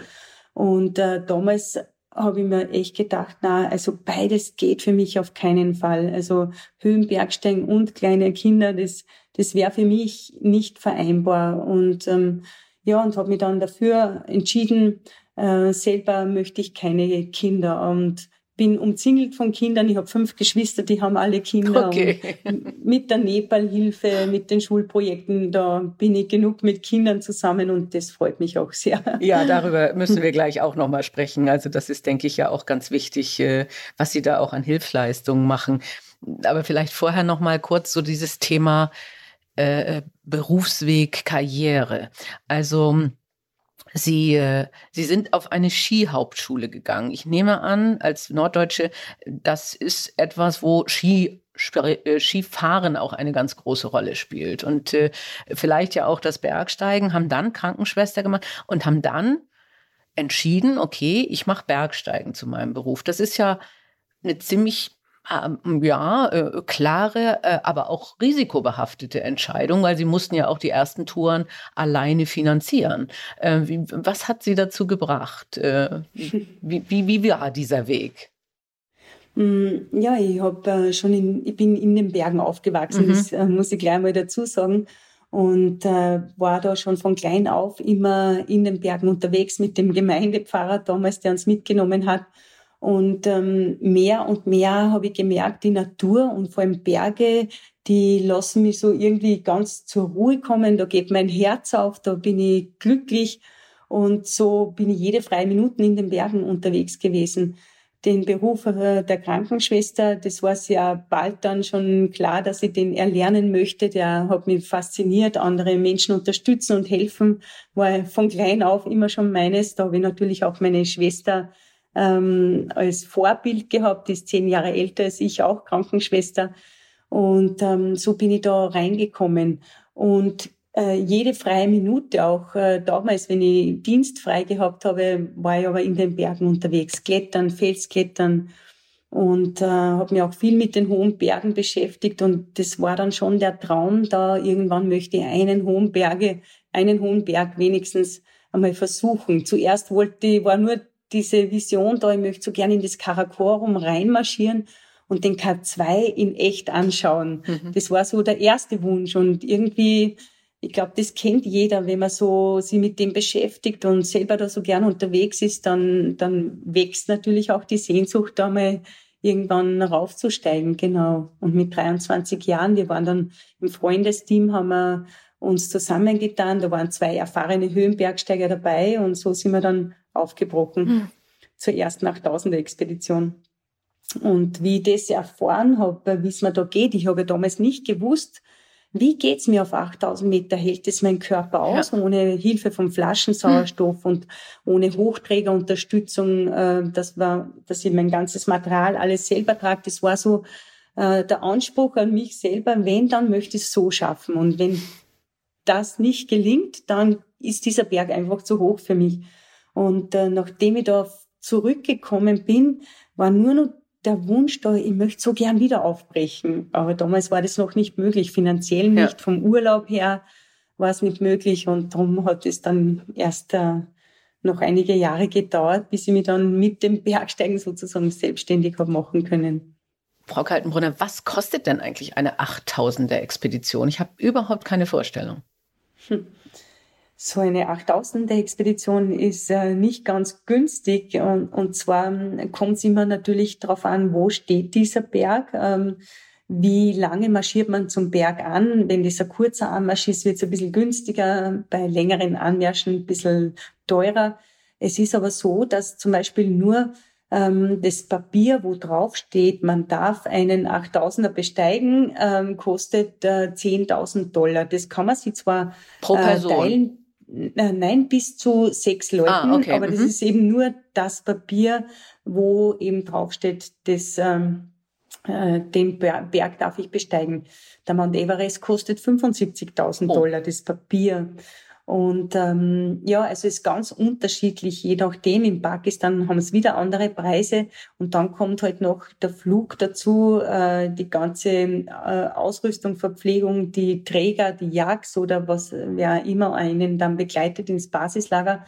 Und äh, damals habe ich mir echt gedacht, na, also beides geht für mich auf keinen Fall. Also Höhenbergsteigen und kleine Kinder, das, das wäre für mich nicht vereinbar. Und ähm, ja, und habe mich dann dafür entschieden, äh, selber möchte ich keine Kinder. Und bin umzingelt von Kindern. Ich habe fünf Geschwister, die haben alle Kinder. Okay. mit der Nepal-Hilfe, mit den Schulprojekten, da bin ich genug mit Kindern zusammen und das freut mich auch sehr. Ja, darüber müssen wir gleich auch nochmal sprechen. Also das ist, denke ich, ja auch ganz wichtig, äh, was Sie da auch an Hilfsleistungen machen. Aber vielleicht vorher nochmal kurz so dieses Thema äh, Berufsweg, Karriere. Also Sie, äh, Sie sind auf eine Skihauptschule gegangen. Ich nehme an, als Norddeutsche, das ist etwas, wo Ski äh, Skifahren auch eine ganz große Rolle spielt. Und äh, vielleicht ja auch das Bergsteigen, haben dann Krankenschwester gemacht und haben dann entschieden, okay, ich mache Bergsteigen zu meinem Beruf. Das ist ja eine ziemlich ähm, ja, äh, klare, äh, aber auch risikobehaftete Entscheidung, weil sie mussten ja auch die ersten Touren alleine finanzieren. Äh, wie, was hat sie dazu gebracht? Äh, wie, wie, wie war dieser Weg? Mm, ja, ich habe äh, schon in, ich bin in den Bergen aufgewachsen, mhm. das äh, muss ich gleich mal dazu sagen. Und war da schon von klein auf immer in den Bergen unterwegs mit dem Gemeindepfarrer damals, der uns mitgenommen hat. Und ähm, mehr und mehr habe ich gemerkt, die Natur und vor allem Berge, die lassen mich so irgendwie ganz zur Ruhe kommen. Da geht mein Herz auf, da bin ich glücklich. Und so bin ich jede freie Minute in den Bergen unterwegs gewesen. Den Beruf äh, der Krankenschwester, das war ja bald dann schon klar, dass ich den erlernen möchte. Der hat mich fasziniert, andere Menschen unterstützen und helfen, war von klein auf immer schon meines. Da habe ich natürlich auch meine Schwester ähm, als Vorbild gehabt, die ist zehn Jahre älter als ich, auch Krankenschwester. Und ähm, so bin ich da reingekommen. Und äh, jede freie Minute, auch äh, damals, wenn ich Dienst frei gehabt habe, war ich aber in den Bergen unterwegs, klettern, Felsklettern und äh, habe mich auch viel mit den hohen Bergen beschäftigt und das war dann schon der Traum, da irgendwann möchte ich einen hohen Berge, einen hohen Berg wenigstens einmal versuchen. Zuerst wollte ich, war nur diese Vision da, ich möchte so gerne in das Karakorum reinmarschieren und den K2 in echt anschauen. Mhm. Das war so der erste Wunsch und irgendwie, ich glaube, das kennt jeder, wenn man so sich mit dem beschäftigt und selber da so gern unterwegs ist, dann, dann wächst natürlich auch die Sehnsucht, da mal irgendwann raufzusteigen, genau. Und mit 23 Jahren, wir waren dann im Freundesteam, haben wir uns zusammengetan, da waren zwei erfahrene Höhenbergsteiger dabei und so sind wir dann aufgebrochen mhm. zur ersten 8000er Expedition. Und wie ich das erfahren habe, wie es mir da geht, ich habe damals nicht gewusst, wie geht's mir auf 8000 Meter? Hält es mein Körper aus, ja. ohne Hilfe vom Flaschensauerstoff mhm. und ohne Hochträgerunterstützung, äh, das war, dass ich mein ganzes Material alles selber trage. Das war so äh, der Anspruch an mich selber, wenn, dann möchte ich es so schaffen. Und wenn das nicht gelingt, dann ist dieser Berg einfach zu hoch für mich. Und äh, nachdem ich da zurückgekommen bin, war nur noch der Wunsch da, ich möchte so gern wieder aufbrechen. Aber damals war das noch nicht möglich, finanziell nicht, ja. vom Urlaub her war es nicht möglich und darum hat es dann erst äh, noch einige Jahre gedauert, bis ich mich dann mit dem Bergsteigen sozusagen selbstständig habe machen können. Frau Kaltenbrunner, was kostet denn eigentlich eine 8000er Expedition? Ich habe überhaupt keine Vorstellung. Hm. So eine 8000er Expedition ist äh, nicht ganz günstig und, und zwar ähm, kommt es immer natürlich darauf an, wo steht dieser Berg. Ähm, wie lange marschiert man zum Berg an? Wenn das ein kurzer Anmarsch ist, wird es ein bisschen günstiger, bei längeren Anmärschen ein bisschen teurer. Es ist aber so, dass zum Beispiel nur ähm, das Papier, wo drauf steht, man darf einen 8000er besteigen, ähm, kostet äh, 10.000 Dollar. Das kann man sich zwar. Äh, teilen, nein, bis zu sechs Leuten. Ah, okay. Aber das mhm. ist eben nur das Papier, wo eben draufsteht, das, ähm, äh, den Berg darf ich besteigen. Der Mount Everest kostet 75.000 oh. Dollar, das Papier. Und ähm, ja, also es ist ganz unterschiedlich, je nachdem. In Pakistan haben es wieder andere Preise und dann kommt halt noch der Flug dazu, äh, die ganze äh, Ausrüstung, Verpflegung, die Träger, die Jagd oder was wer immer einen dann begleitet ins Basislager.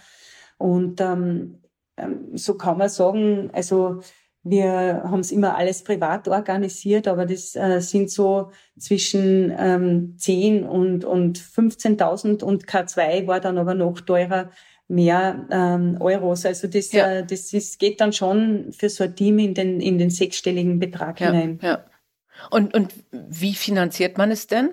Und ähm, ähm so kann man sagen, also wir haben es immer alles privat organisiert, aber das äh, sind so zwischen ähm, 10 und, und 15.000 und K2 war dann aber noch teurer, mehr ähm, Euros. Also das, ja. äh, das ist, geht dann schon für so ein Team in den, in den sechsstelligen Betrag ja, hinein. Ja. Und, und wie finanziert man es denn?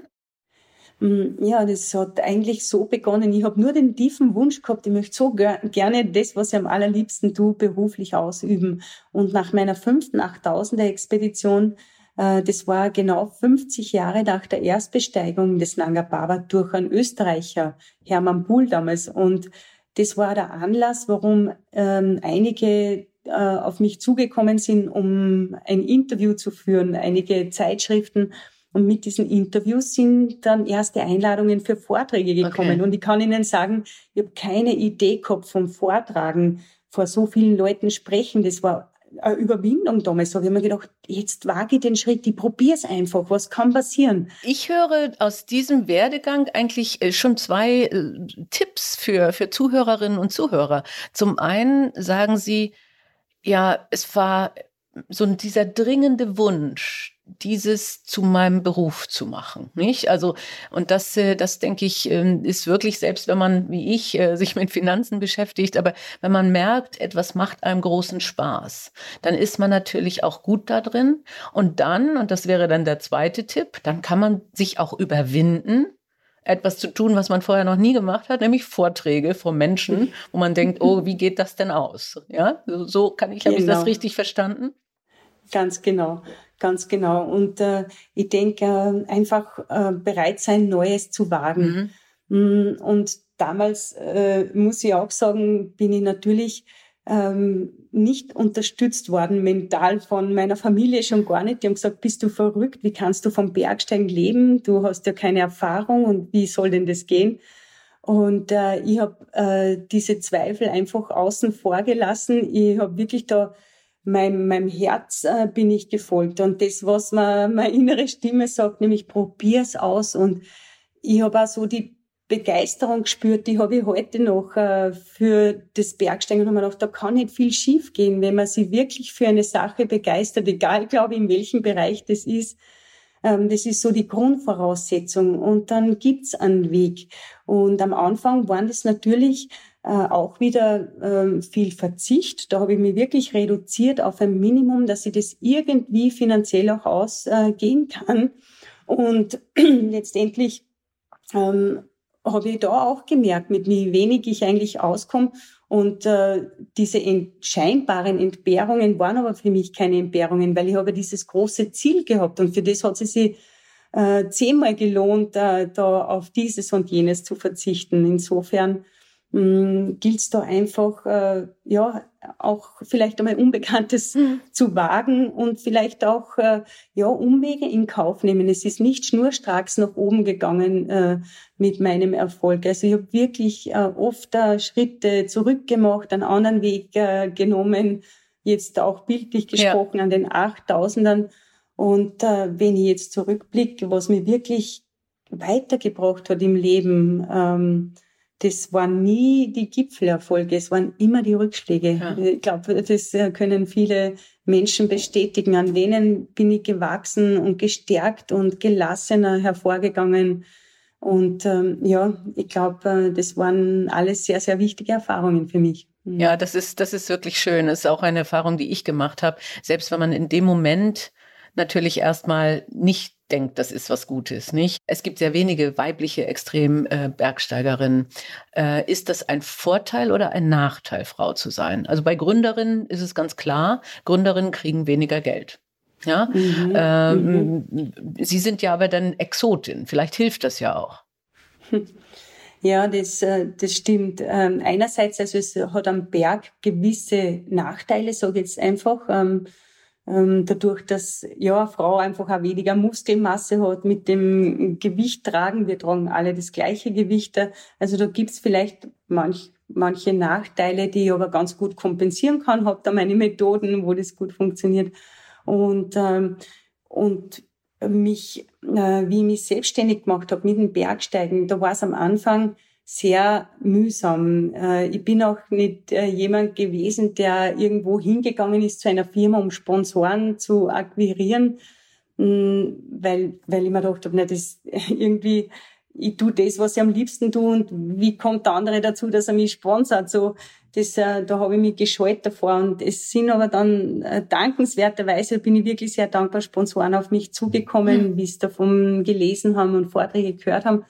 Mm, ja, das hat eigentlich so begonnen. Ich habe nur den tiefen Wunsch gehabt, ich möchte so ger gerne das, was ich am allerliebsten tue, beruflich ausüben. Und nach meiner fünften 8000er Expedition, äh, das war genau 50 Jahre nach der Erstbesteigung des Nanga Parbat durch einen Österreicher, Hermann Buhl damals. Und das war der Anlass, warum ähm, einige äh, auf mich zugekommen sind, um ein Interview zu führen, einige Zeitschriften. Und mit diesen Interviews sind dann erste Einladungen für Vorträge gekommen. Okay. Und ich kann Ihnen sagen, ich habe keine Idee gehabt vom Vortragen, vor so vielen Leuten sprechen. Das war eine Überwindung damals. Da habe ich mir gedacht, jetzt wage ich den Schritt, ich probiere es einfach. Was kann passieren? Ich höre aus diesem Werdegang eigentlich äh, schon zwei äh, Tipps für, für Zuhörerinnen und Zuhörer. Zum einen sagen Sie, ja, es war so dieser dringende Wunsch, dieses zu meinem Beruf zu machen, nicht? Also und das, äh, das denke ich, ähm, ist wirklich selbst, wenn man wie ich äh, sich mit Finanzen beschäftigt, aber wenn man merkt, etwas macht einem großen Spaß, dann ist man natürlich auch gut da drin und dann und das wäre dann der zweite Tipp, dann kann man sich auch überwinden, etwas zu tun, was man vorher noch nie gemacht hat, nämlich Vorträge vor Menschen, wo man denkt, oh, wie geht das denn aus? Ja, so kann ich, genau. habe ich das genau. richtig verstanden? Ganz genau. Ganz genau. Und äh, ich denke, äh, einfach äh, bereit sein, Neues zu wagen. Mhm. Mm, und damals, äh, muss ich auch sagen, bin ich natürlich ähm, nicht unterstützt worden mental von meiner Familie schon gar nicht. Die haben gesagt, bist du verrückt? Wie kannst du vom Bergsteigen leben? Du hast ja keine Erfahrung und wie soll denn das gehen? Und äh, ich habe äh, diese Zweifel einfach außen vor gelassen. Ich habe wirklich da meinem, meinem Herz äh, bin ich gefolgt. Und das, was mir meine innere Stimme sagt, nämlich probier's aus. Und ich habe auch so die Begeisterung gespürt, die habe ich heute noch äh, für das Bergsteigen und da kann nicht viel schief gehen, wenn man sich wirklich für eine Sache begeistert, egal, glaube ich, in welchem Bereich das ist. Ähm, das ist so die Grundvoraussetzung. Und dann gibt's einen Weg. Und am Anfang waren das natürlich äh, auch wieder ähm, viel Verzicht. Da habe ich mich wirklich reduziert auf ein Minimum, dass ich das irgendwie finanziell auch ausgehen kann. Und letztendlich ähm, habe ich da auch gemerkt, mit wie wenig ich eigentlich auskomme. Und äh, diese ent scheinbaren Entbehrungen waren aber für mich keine Entbehrungen, weil ich habe dieses große Ziel gehabt und für das hat es sich äh, zehnmal gelohnt, äh, da auf dieses und jenes zu verzichten. Insofern gilt es da einfach, äh, ja, auch vielleicht einmal Unbekanntes mhm. zu wagen und vielleicht auch, äh, ja, Umwege in Kauf nehmen. Es ist nicht schnurstracks nach oben gegangen äh, mit meinem Erfolg. Also ich habe wirklich äh, oft äh, Schritte zurückgemacht, einen anderen Weg äh, genommen, jetzt auch bildlich gesprochen ja. an den 8000ern. Und äh, wenn ich jetzt zurückblicke, was mir wirklich weitergebracht hat im Leben, ähm, das waren nie die Gipfelerfolge, es waren immer die Rückschläge. Ja. Ich glaube, das äh, können viele Menschen bestätigen. An denen bin ich gewachsen und gestärkt und gelassener hervorgegangen. Und ähm, ja, ich glaube, äh, das waren alles sehr, sehr wichtige Erfahrungen für mich. Mhm. Ja, das ist, das ist wirklich schön. Das ist auch eine Erfahrung, die ich gemacht habe. Selbst wenn man in dem Moment natürlich erstmal nicht denkt, das ist was Gutes, nicht? Es gibt sehr wenige weibliche Extrem-Bergsteigerinnen. Äh, äh, ist das ein Vorteil oder ein Nachteil, Frau zu sein? Also bei Gründerinnen ist es ganz klar, Gründerinnen kriegen weniger Geld. Ja, mhm. Ähm, mhm. Sie sind ja aber dann Exotin. Vielleicht hilft das ja auch. Ja, das, äh, das stimmt. Ähm, einerseits, also es hat am Berg gewisse Nachteile, sage ich jetzt einfach. Ähm, dadurch, dass ja eine Frau einfach auch weniger Muskelmasse hat mit dem Gewicht tragen. Wir tragen alle das gleiche Gewicht. Also da gibt's vielleicht manch, manche Nachteile, die ich aber ganz gut kompensieren kann. Habe da meine Methoden, wo das gut funktioniert. Und, ähm, und mich, äh, wie ich mich selbstständig gemacht habe mit dem Bergsteigen, da war es am Anfang sehr mühsam. Äh, ich bin auch nicht äh, jemand gewesen, der irgendwo hingegangen ist zu einer Firma, um Sponsoren zu akquirieren, mm, weil, weil ich mir gedacht habe, na, das irgendwie ich tu das, was ich am liebsten tue und wie kommt der andere dazu, dass er mich sponsert? So, das, äh, da habe ich mich gescheut davor und es sind aber dann dankenswerterweise bin ich wirklich sehr dankbar, Sponsoren auf mich zugekommen, mhm. wie sie davon gelesen haben und Vorträge gehört haben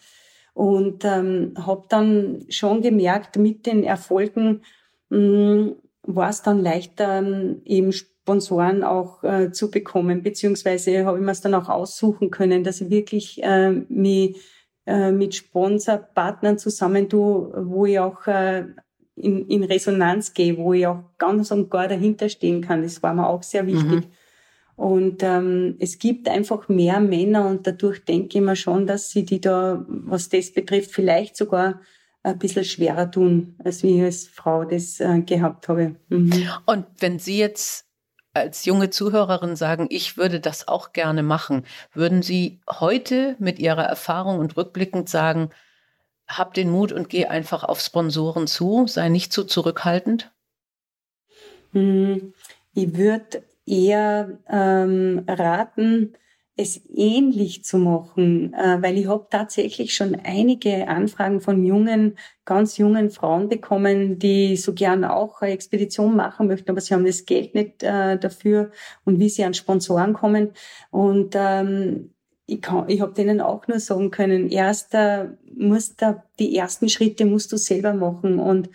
und ähm, habe dann schon gemerkt, mit den Erfolgen mm, war es dann leichter, ähm, eben Sponsoren auch äh, zu bekommen, beziehungsweise habe ich mir es dann auch aussuchen können, dass ich wirklich äh, mich äh, mit Sponsorpartnern zusammen tue, wo ich auch äh, in, in Resonanz gehe, wo ich auch ganz und gar dahinter stehen kann. Das war mir auch sehr wichtig. Mhm. Und ähm, es gibt einfach mehr Männer und dadurch denke ich mir schon, dass sie die da, was das betrifft, vielleicht sogar ein bisschen schwerer tun, als wie ich als Frau das äh, gehabt habe. Mhm. Und wenn Sie jetzt als junge Zuhörerin sagen, ich würde das auch gerne machen, würden Sie heute mit Ihrer Erfahrung und rückblickend sagen, hab den Mut und geh einfach auf Sponsoren zu, sei nicht zu zurückhaltend? Mhm. Ich würde eher ähm, raten, es ähnlich zu machen, äh, weil ich habe tatsächlich schon einige Anfragen von jungen, ganz jungen Frauen bekommen, die so gern auch eine Expedition machen möchten, aber sie haben das Geld nicht äh, dafür und wie sie an Sponsoren kommen. Und ähm, ich, kann, ich habe denen auch nur sagen können, erster musst da die ersten Schritte musst du selber machen und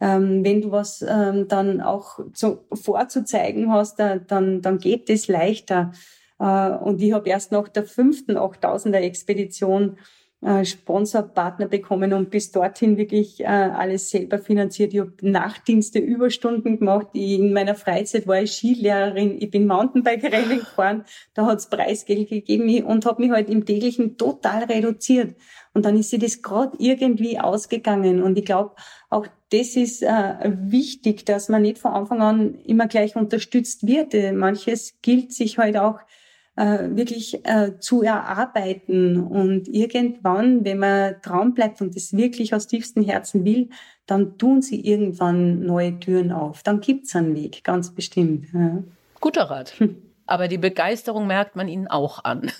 ähm, wenn du was ähm, dann auch zu, vorzuzeigen hast, da, dann, dann geht das leichter. Äh, und ich habe erst nach der fünften 8000er Expedition äh, Sponsorpartner bekommen und bis dorthin wirklich äh, alles selber finanziert. Ich habe Nachtdienste, Überstunden gemacht. Ich, in meiner Freizeit war ich Skilehrerin, ich bin Mountainbike-Rennen gefahren, da hat's Preisgeld gegeben und habe mich halt im täglichen total reduziert. Und dann ist sie das gerade irgendwie ausgegangen. Und ich glaube, auch das ist äh, wichtig, dass man nicht von Anfang an immer gleich unterstützt wird. Manches gilt sich halt auch äh, wirklich äh, zu erarbeiten. Und irgendwann, wenn man dran bleibt und das wirklich aus tiefstem Herzen will, dann tun sie irgendwann neue Türen auf. Dann gibt's einen Weg, ganz bestimmt. Ja. Guter Rat. Aber die Begeisterung merkt man ihnen auch an.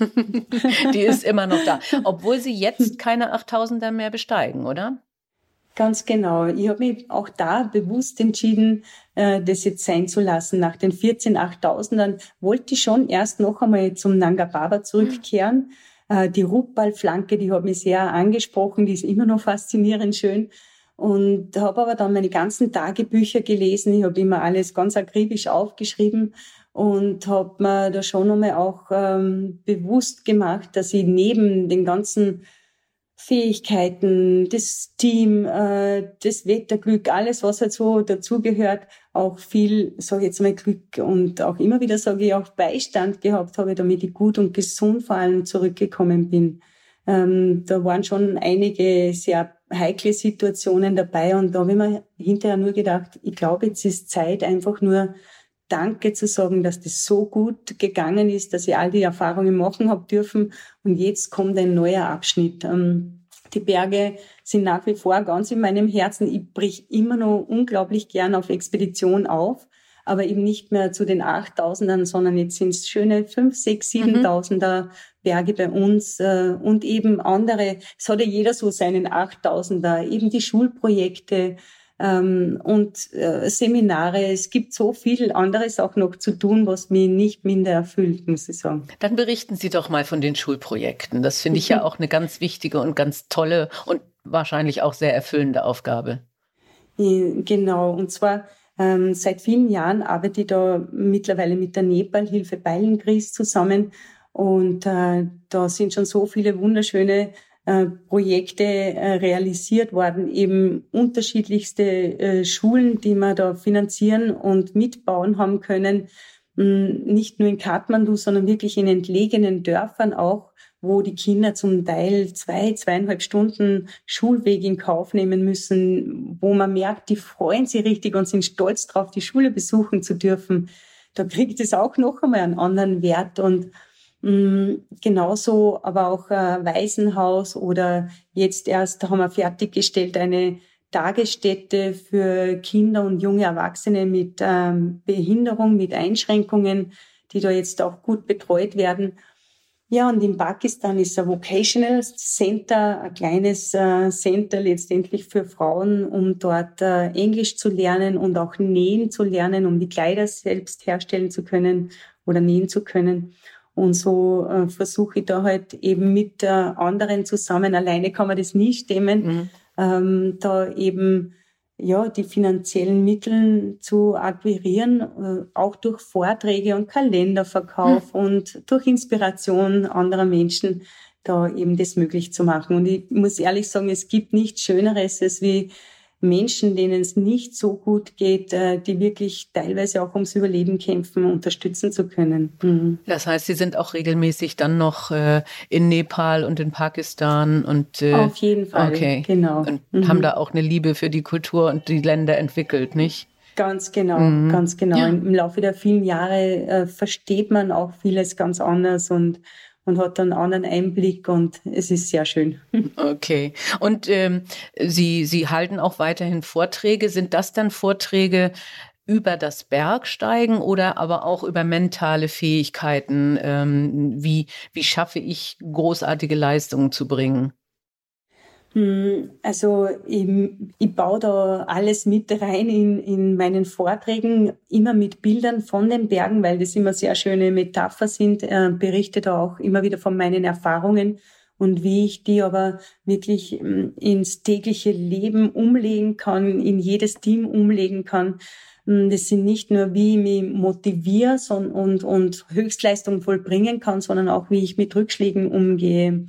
die ist immer noch da. Obwohl sie jetzt keine 8000er mehr besteigen, oder? Ganz genau. Ich habe mich auch da bewusst entschieden, äh, das jetzt sein zu lassen. Nach den 14 8000ern wollte ich schon erst noch einmal zum Nanga Baba zurückkehren. Mhm. Die Ruppballflanke, die hat mich sehr angesprochen, die ist immer noch faszinierend schön. Und habe aber dann meine ganzen Tagebücher gelesen. Ich habe immer alles ganz akribisch aufgeschrieben und habe mir da schon einmal auch ähm, bewusst gemacht, dass ich neben den ganzen Fähigkeiten, das Team, äh, das Wetterglück, alles, was halt so dazugehört, auch viel, sage ich jetzt mal, Glück und auch immer wieder, sage ich, auch Beistand gehabt habe, damit ich gut und gesund vor allem zurückgekommen bin. Ähm, da waren schon einige sehr heikle Situationen dabei und da habe ich mir hinterher nur gedacht, ich glaube, jetzt ist Zeit, einfach nur Danke zu sagen, dass das so gut gegangen ist, dass ich all die Erfahrungen machen habe dürfen. Und jetzt kommt ein neuer Abschnitt. Ähm, die Berge sind nach wie vor ganz in meinem Herzen. Ich brich immer noch unglaublich gern auf Expedition auf, aber eben nicht mehr zu den 8000ern, sondern jetzt sind es schöne 5, 6, 7000er Berge bei uns äh, und eben andere. Es hat ja jeder so seinen 8000er, eben die Schulprojekte, ähm, und äh, Seminare. Es gibt so viel anderes auch noch zu tun, was mich nicht minder erfüllt, muss ich sagen. Dann berichten Sie doch mal von den Schulprojekten. Das finde ich ja auch eine ganz wichtige und ganz tolle und wahrscheinlich auch sehr erfüllende Aufgabe. Genau, und zwar ähm, seit vielen Jahren arbeite ich da mittlerweile mit der Nepal-Hilfe Beilengries zusammen und äh, da sind schon so viele wunderschöne äh, Projekte äh, realisiert worden, eben unterschiedlichste äh, Schulen, die wir da finanzieren und mitbauen haben können, hm, nicht nur in Kathmandu, sondern wirklich in entlegenen Dörfern auch, wo die Kinder zum Teil zwei, zweieinhalb Stunden Schulweg in Kauf nehmen müssen, wo man merkt, die freuen sich richtig und sind stolz drauf, die Schule besuchen zu dürfen. Da kriegt es auch noch einmal einen anderen Wert und Mm, genauso aber auch äh, Waisenhaus oder jetzt erst haben wir fertiggestellt eine Tagesstätte für Kinder und junge Erwachsene mit ähm, Behinderung, mit Einschränkungen, die da jetzt auch gut betreut werden. Ja, und in Pakistan ist ein Vocational Center, ein kleines äh, Center letztendlich für Frauen, um dort äh, Englisch zu lernen und auch nähen zu lernen, um die Kleider selbst herstellen zu können oder nähen zu können. Und so äh, versuche ich da halt eben mit äh, anderen zusammen, alleine kann man das nie stemmen, mhm. ähm, da eben ja, die finanziellen Mittel zu akquirieren, äh, auch durch Vorträge und Kalenderverkauf hm. und durch Inspiration anderer Menschen da eben das möglich zu machen. Und ich muss ehrlich sagen, es gibt nichts Schöneres, als wie Menschen, denen es nicht so gut geht, äh, die wirklich teilweise auch ums Überleben kämpfen, unterstützen zu können. Mhm. Das heißt, Sie sind auch regelmäßig dann noch äh, in Nepal und in Pakistan und äh, auf jeden Fall, okay. genau. Und mhm. haben da auch eine Liebe für die Kultur und die Länder entwickelt, nicht? Ganz genau, mhm. ganz genau. Ja. Im Laufe der vielen Jahre äh, versteht man auch vieles ganz anders und und hat dann einen anderen Einblick und es ist sehr schön. Okay. Und ähm, Sie, Sie halten auch weiterhin Vorträge. Sind das dann Vorträge über das Bergsteigen oder aber auch über mentale Fähigkeiten? Ähm, wie, wie schaffe ich großartige Leistungen zu bringen? Hm, also ich, ich baue da alles mit rein in, in meinen Vorträgen, immer mit Bildern von den Bergen, weil das immer sehr schöne Metapher sind, äh, berichte da auch immer wieder von meinen Erfahrungen und wie ich die aber wirklich hm, ins tägliche Leben umlegen kann, in jedes Team umlegen kann. Hm, das sind nicht nur, wie ich mich motiviere und, und, und Höchstleistung vollbringen kann, sondern auch, wie ich mit Rückschlägen umgehe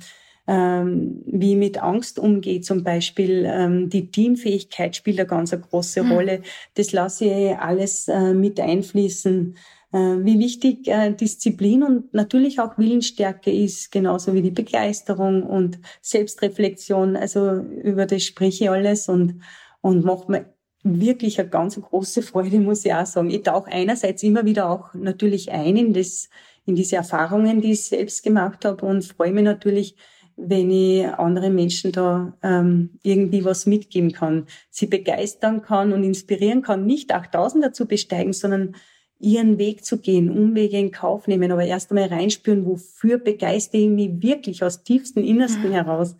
ähm, wie mit Angst umgeht zum Beispiel. Ähm, die Teamfähigkeit spielt eine ganz eine große mhm. Rolle. Das lasse ich alles äh, mit einfließen. Äh, wie wichtig äh, Disziplin und natürlich auch Willensstärke ist, genauso wie die Begeisterung und Selbstreflexion. Also über das spreche ich alles und, und macht mir wirklich eine ganz große Freude, muss ich auch sagen. Ich tauche einerseits immer wieder auch natürlich ein in das, in diese Erfahrungen, die ich selbst gemacht habe und freue mich natürlich, wenn ich anderen Menschen da ähm, irgendwie was mitgeben kann, sie begeistern kann und inspirieren kann, nicht 8000 dazu besteigen, sondern ihren Weg zu gehen, Umwege in Kauf nehmen, aber erst einmal reinspüren, wofür begeistere ich mich wirklich aus tiefstem Innersten mhm. heraus.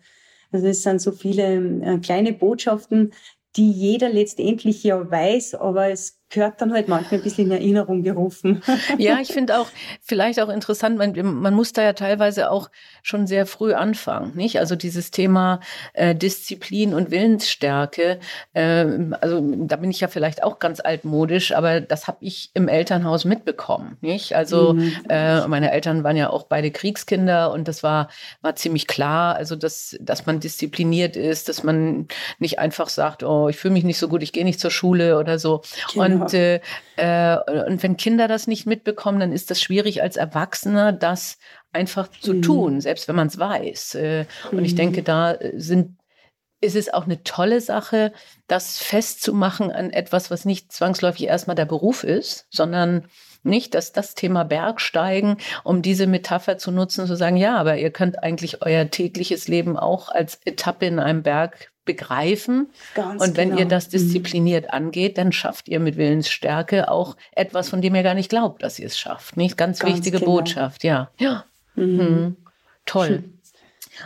Also es sind so viele äh, kleine Botschaften, die jeder letztendlich ja weiß, aber es gehört dann halt manchmal ein bisschen in Erinnerung gerufen. Ja, ich finde auch vielleicht auch interessant, man, man muss da ja teilweise auch schon sehr früh anfangen, nicht? Also dieses Thema äh, Disziplin und Willensstärke, äh, also da bin ich ja vielleicht auch ganz altmodisch, aber das habe ich im Elternhaus mitbekommen, nicht? Also mhm. äh, meine Eltern waren ja auch beide Kriegskinder und das war war ziemlich klar, also dass dass man diszipliniert ist, dass man nicht einfach sagt, oh, ich fühle mich nicht so gut, ich gehe nicht zur Schule oder so. Genau. Und und, äh, äh, und wenn Kinder das nicht mitbekommen, dann ist das schwierig als Erwachsener, das einfach zu mhm. tun, selbst wenn man es weiß. Äh, und ich denke, mhm. da sind ist es auch eine tolle Sache, das festzumachen an etwas, was nicht zwangsläufig erstmal der Beruf ist, sondern nicht, dass das Thema Bergsteigen, um diese Metapher zu nutzen, zu sagen, ja, aber ihr könnt eigentlich euer tägliches Leben auch als Etappe in einem Berg begreifen. Ganz und wenn genau. ihr das mhm. diszipliniert angeht, dann schafft ihr mit Willensstärke auch etwas, von dem ihr gar nicht glaubt, dass ihr es schafft. Nicht ganz, Ganz wichtige genau. Botschaft, ja. Ja. Mhm. Mhm. Toll.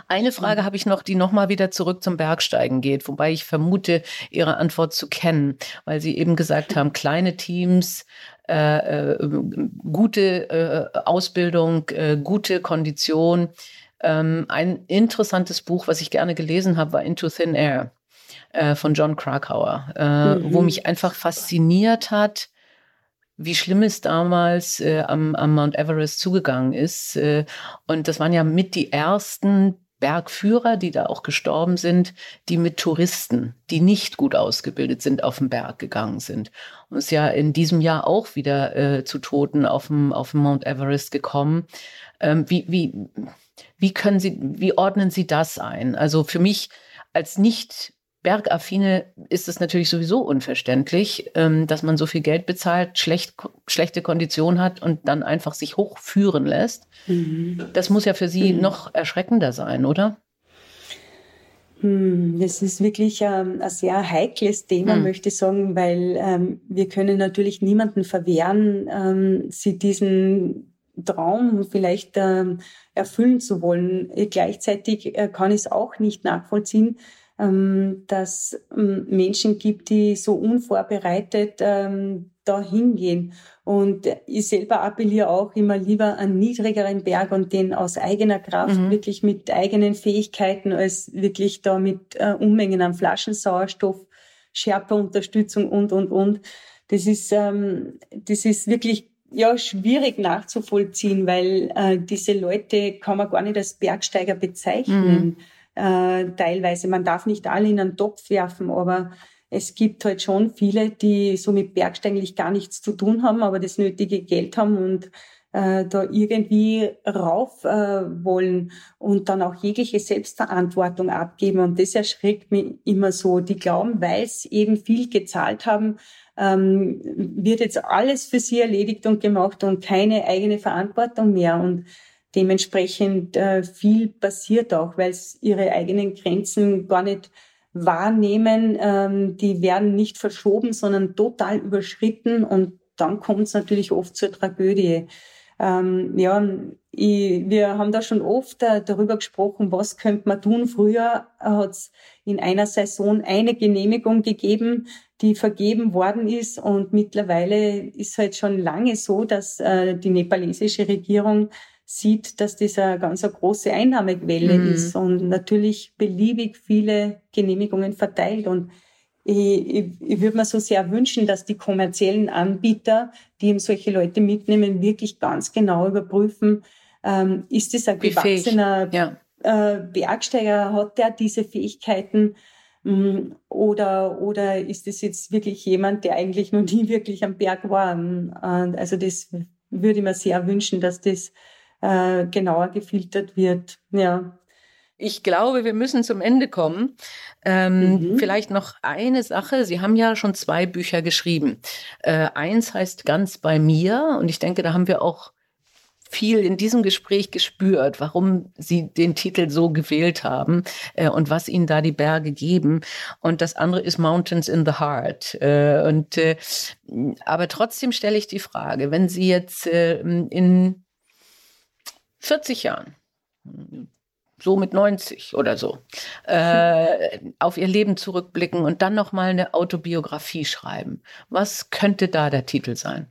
Eine Frage habe ich noch, die nochmal wieder zurück zum Bergsteigen geht, wobei ich vermute, Ihre Antwort zu kennen, weil Sie eben gesagt haben, kleine Teams, äh, äh, gute äh, Ausbildung, äh, gute Kondition. Ähm, ein interessantes Buch, was ich gerne gelesen habe, war Into Thin Air äh, von John Krakauer, äh, mhm. wo mich einfach fasziniert hat, wie schlimm es damals äh, am, am, Mount Everest zugegangen ist. Äh, und das waren ja mit die ersten Bergführer, die da auch gestorben sind, die mit Touristen, die nicht gut ausgebildet sind, auf den Berg gegangen sind. Und es ist ja in diesem Jahr auch wieder äh, zu Toten auf dem, auf dem Mount Everest gekommen. Ähm, wie, wie, wie können Sie, wie ordnen Sie das ein? Also für mich als nicht Bergaffine ist es natürlich sowieso unverständlich, ähm, dass man so viel Geld bezahlt, schlecht, schlechte Kondition hat und dann einfach sich hochführen lässt. Mhm. Das muss ja für Sie mhm. noch erschreckender sein, oder? Hm, das ist wirklich ähm, ein sehr heikles Thema, hm. möchte ich sagen, weil ähm, wir können natürlich niemanden verwehren, ähm, sie diesen Traum vielleicht ähm, erfüllen zu wollen. Gleichzeitig äh, kann ich es auch nicht nachvollziehen, ähm, dass ähm, Menschen gibt, die so unvorbereitet ähm, da hingehen. Und ich selber appelliere auch immer lieber einen niedrigeren Berg und den aus eigener Kraft, mhm. wirklich mit eigenen Fähigkeiten, als wirklich da mit äh, Unmengen an Flaschensauerstoff, Sherpa-Unterstützung und, und, und. Das ist, ähm, das ist wirklich ja, schwierig nachzuvollziehen, weil äh, diese Leute kann man gar nicht als Bergsteiger bezeichnen. Mhm äh, teilweise. Man darf nicht alle in einen Topf werfen, aber es gibt halt schon viele, die so mit Bergsteigen gar nichts zu tun haben, aber das nötige Geld haben und äh, da irgendwie rauf äh, wollen und dann auch jegliche Selbstverantwortung abgeben. Und das erschreckt mich immer so. Die glauben, weil sie eben viel gezahlt haben, ähm, wird jetzt alles für sie erledigt und gemacht und keine eigene Verantwortung mehr. Und dementsprechend äh, viel passiert auch, weil sie ihre eigenen Grenzen gar nicht wahrnehmen. Ähm, die werden nicht verschoben, sondern total überschritten und dann kommt es natürlich oft zur Tragödie. Ähm, ja, ich, wir haben da schon oft äh, darüber gesprochen, was könnte man tun. Früher hat es in einer Saison eine Genehmigung gegeben, die vergeben worden ist und mittlerweile ist halt schon lange so, dass äh, die nepalesische Regierung sieht, dass das eine ganz eine große Einnahmequelle mhm. ist und natürlich beliebig viele Genehmigungen verteilt. Und ich, ich, ich würde mir so sehr wünschen, dass die kommerziellen Anbieter, die eben solche Leute mitnehmen, wirklich ganz genau überprüfen, ähm, ist das ein gewachsener ja. äh, Bergsteiger, hat der diese Fähigkeiten mm, oder, oder ist es jetzt wirklich jemand, der eigentlich noch nie wirklich am Berg war? Also das würde ich mir sehr wünschen, dass das äh, genauer gefiltert wird. Ja. Ich glaube, wir müssen zum Ende kommen. Ähm, mhm. Vielleicht noch eine Sache. Sie haben ja schon zwei Bücher geschrieben. Äh, eins heißt Ganz bei mir und ich denke, da haben wir auch viel in diesem Gespräch gespürt, warum Sie den Titel so gewählt haben äh, und was Ihnen da die Berge geben. Und das andere ist Mountains in the Heart. Äh, und äh, aber trotzdem stelle ich die Frage, wenn Sie jetzt äh, in 40 Jahren, so mit 90 oder so, äh, auf ihr Leben zurückblicken und dann nochmal eine Autobiografie schreiben. Was könnte da der Titel sein?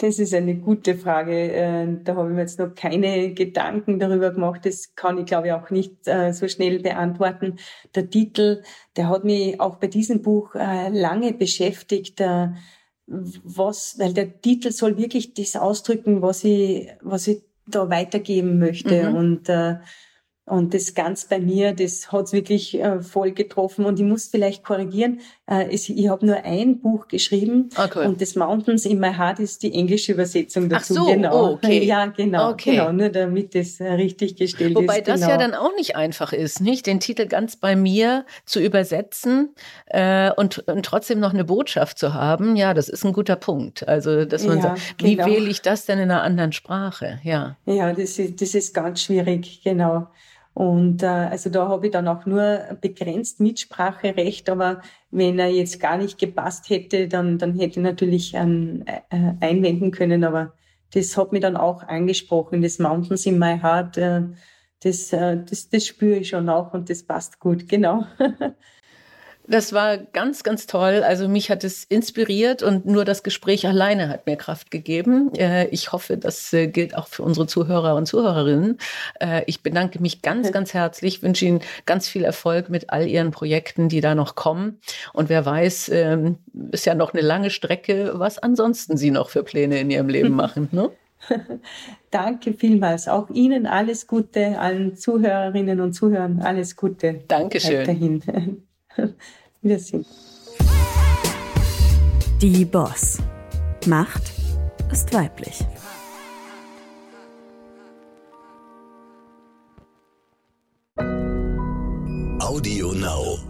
Das ist eine gute Frage. Äh, da habe ich mir jetzt noch keine Gedanken darüber gemacht. Das kann ich, glaube ich, auch nicht äh, so schnell beantworten. Der Titel, der hat mich auch bei diesem Buch äh, lange beschäftigt was, weil der Titel soll wirklich das ausdrücken, was ich, was ich da weitergeben möchte. Mhm. Und äh, und das ganz bei mir, das hat's wirklich äh, voll getroffen. Und ich muss vielleicht korrigieren, äh, es, ich habe nur ein Buch geschrieben okay. und das Mountains in my heart ist die englische Übersetzung dazu. Ach so, genau. Oh, okay. Ja, genau, okay. genau, nur damit das richtig gestellt Wobei ist. Wobei das genau. ja dann auch nicht einfach ist, nicht den Titel ganz bei mir zu übersetzen äh, und, und trotzdem noch eine Botschaft zu haben. Ja, das ist ein guter Punkt. Also, dass man ja, sagt, wie genau. wähle ich das denn in einer anderen Sprache? Ja, ja das, ist, das ist ganz schwierig, genau. Und äh, also da habe ich dann auch nur begrenzt Mitspracherecht, aber wenn er jetzt gar nicht gepasst hätte, dann, dann hätte ich natürlich ähm, äh, einwenden können. Aber das hat mich dann auch angesprochen, das Mountains in my heart, äh, das, äh, das, das spüre ich schon auch und das passt gut, genau. Das war ganz, ganz toll. Also mich hat es inspiriert und nur das Gespräch alleine hat mir Kraft gegeben. Äh, ich hoffe, das äh, gilt auch für unsere Zuhörer und Zuhörerinnen. Äh, ich bedanke mich ganz, ganz herzlich, wünsche Ihnen ganz viel Erfolg mit all Ihren Projekten, die da noch kommen. Und wer weiß, ähm, ist ja noch eine lange Strecke, was ansonsten Sie noch für Pläne in Ihrem Leben machen. Ne? Danke vielmals. Auch Ihnen alles Gute, allen Zuhörerinnen und Zuhörern alles Gute. Dankeschön. Weiterhin. Wir sind. Die Boss. Macht ist weiblich. Audio Now.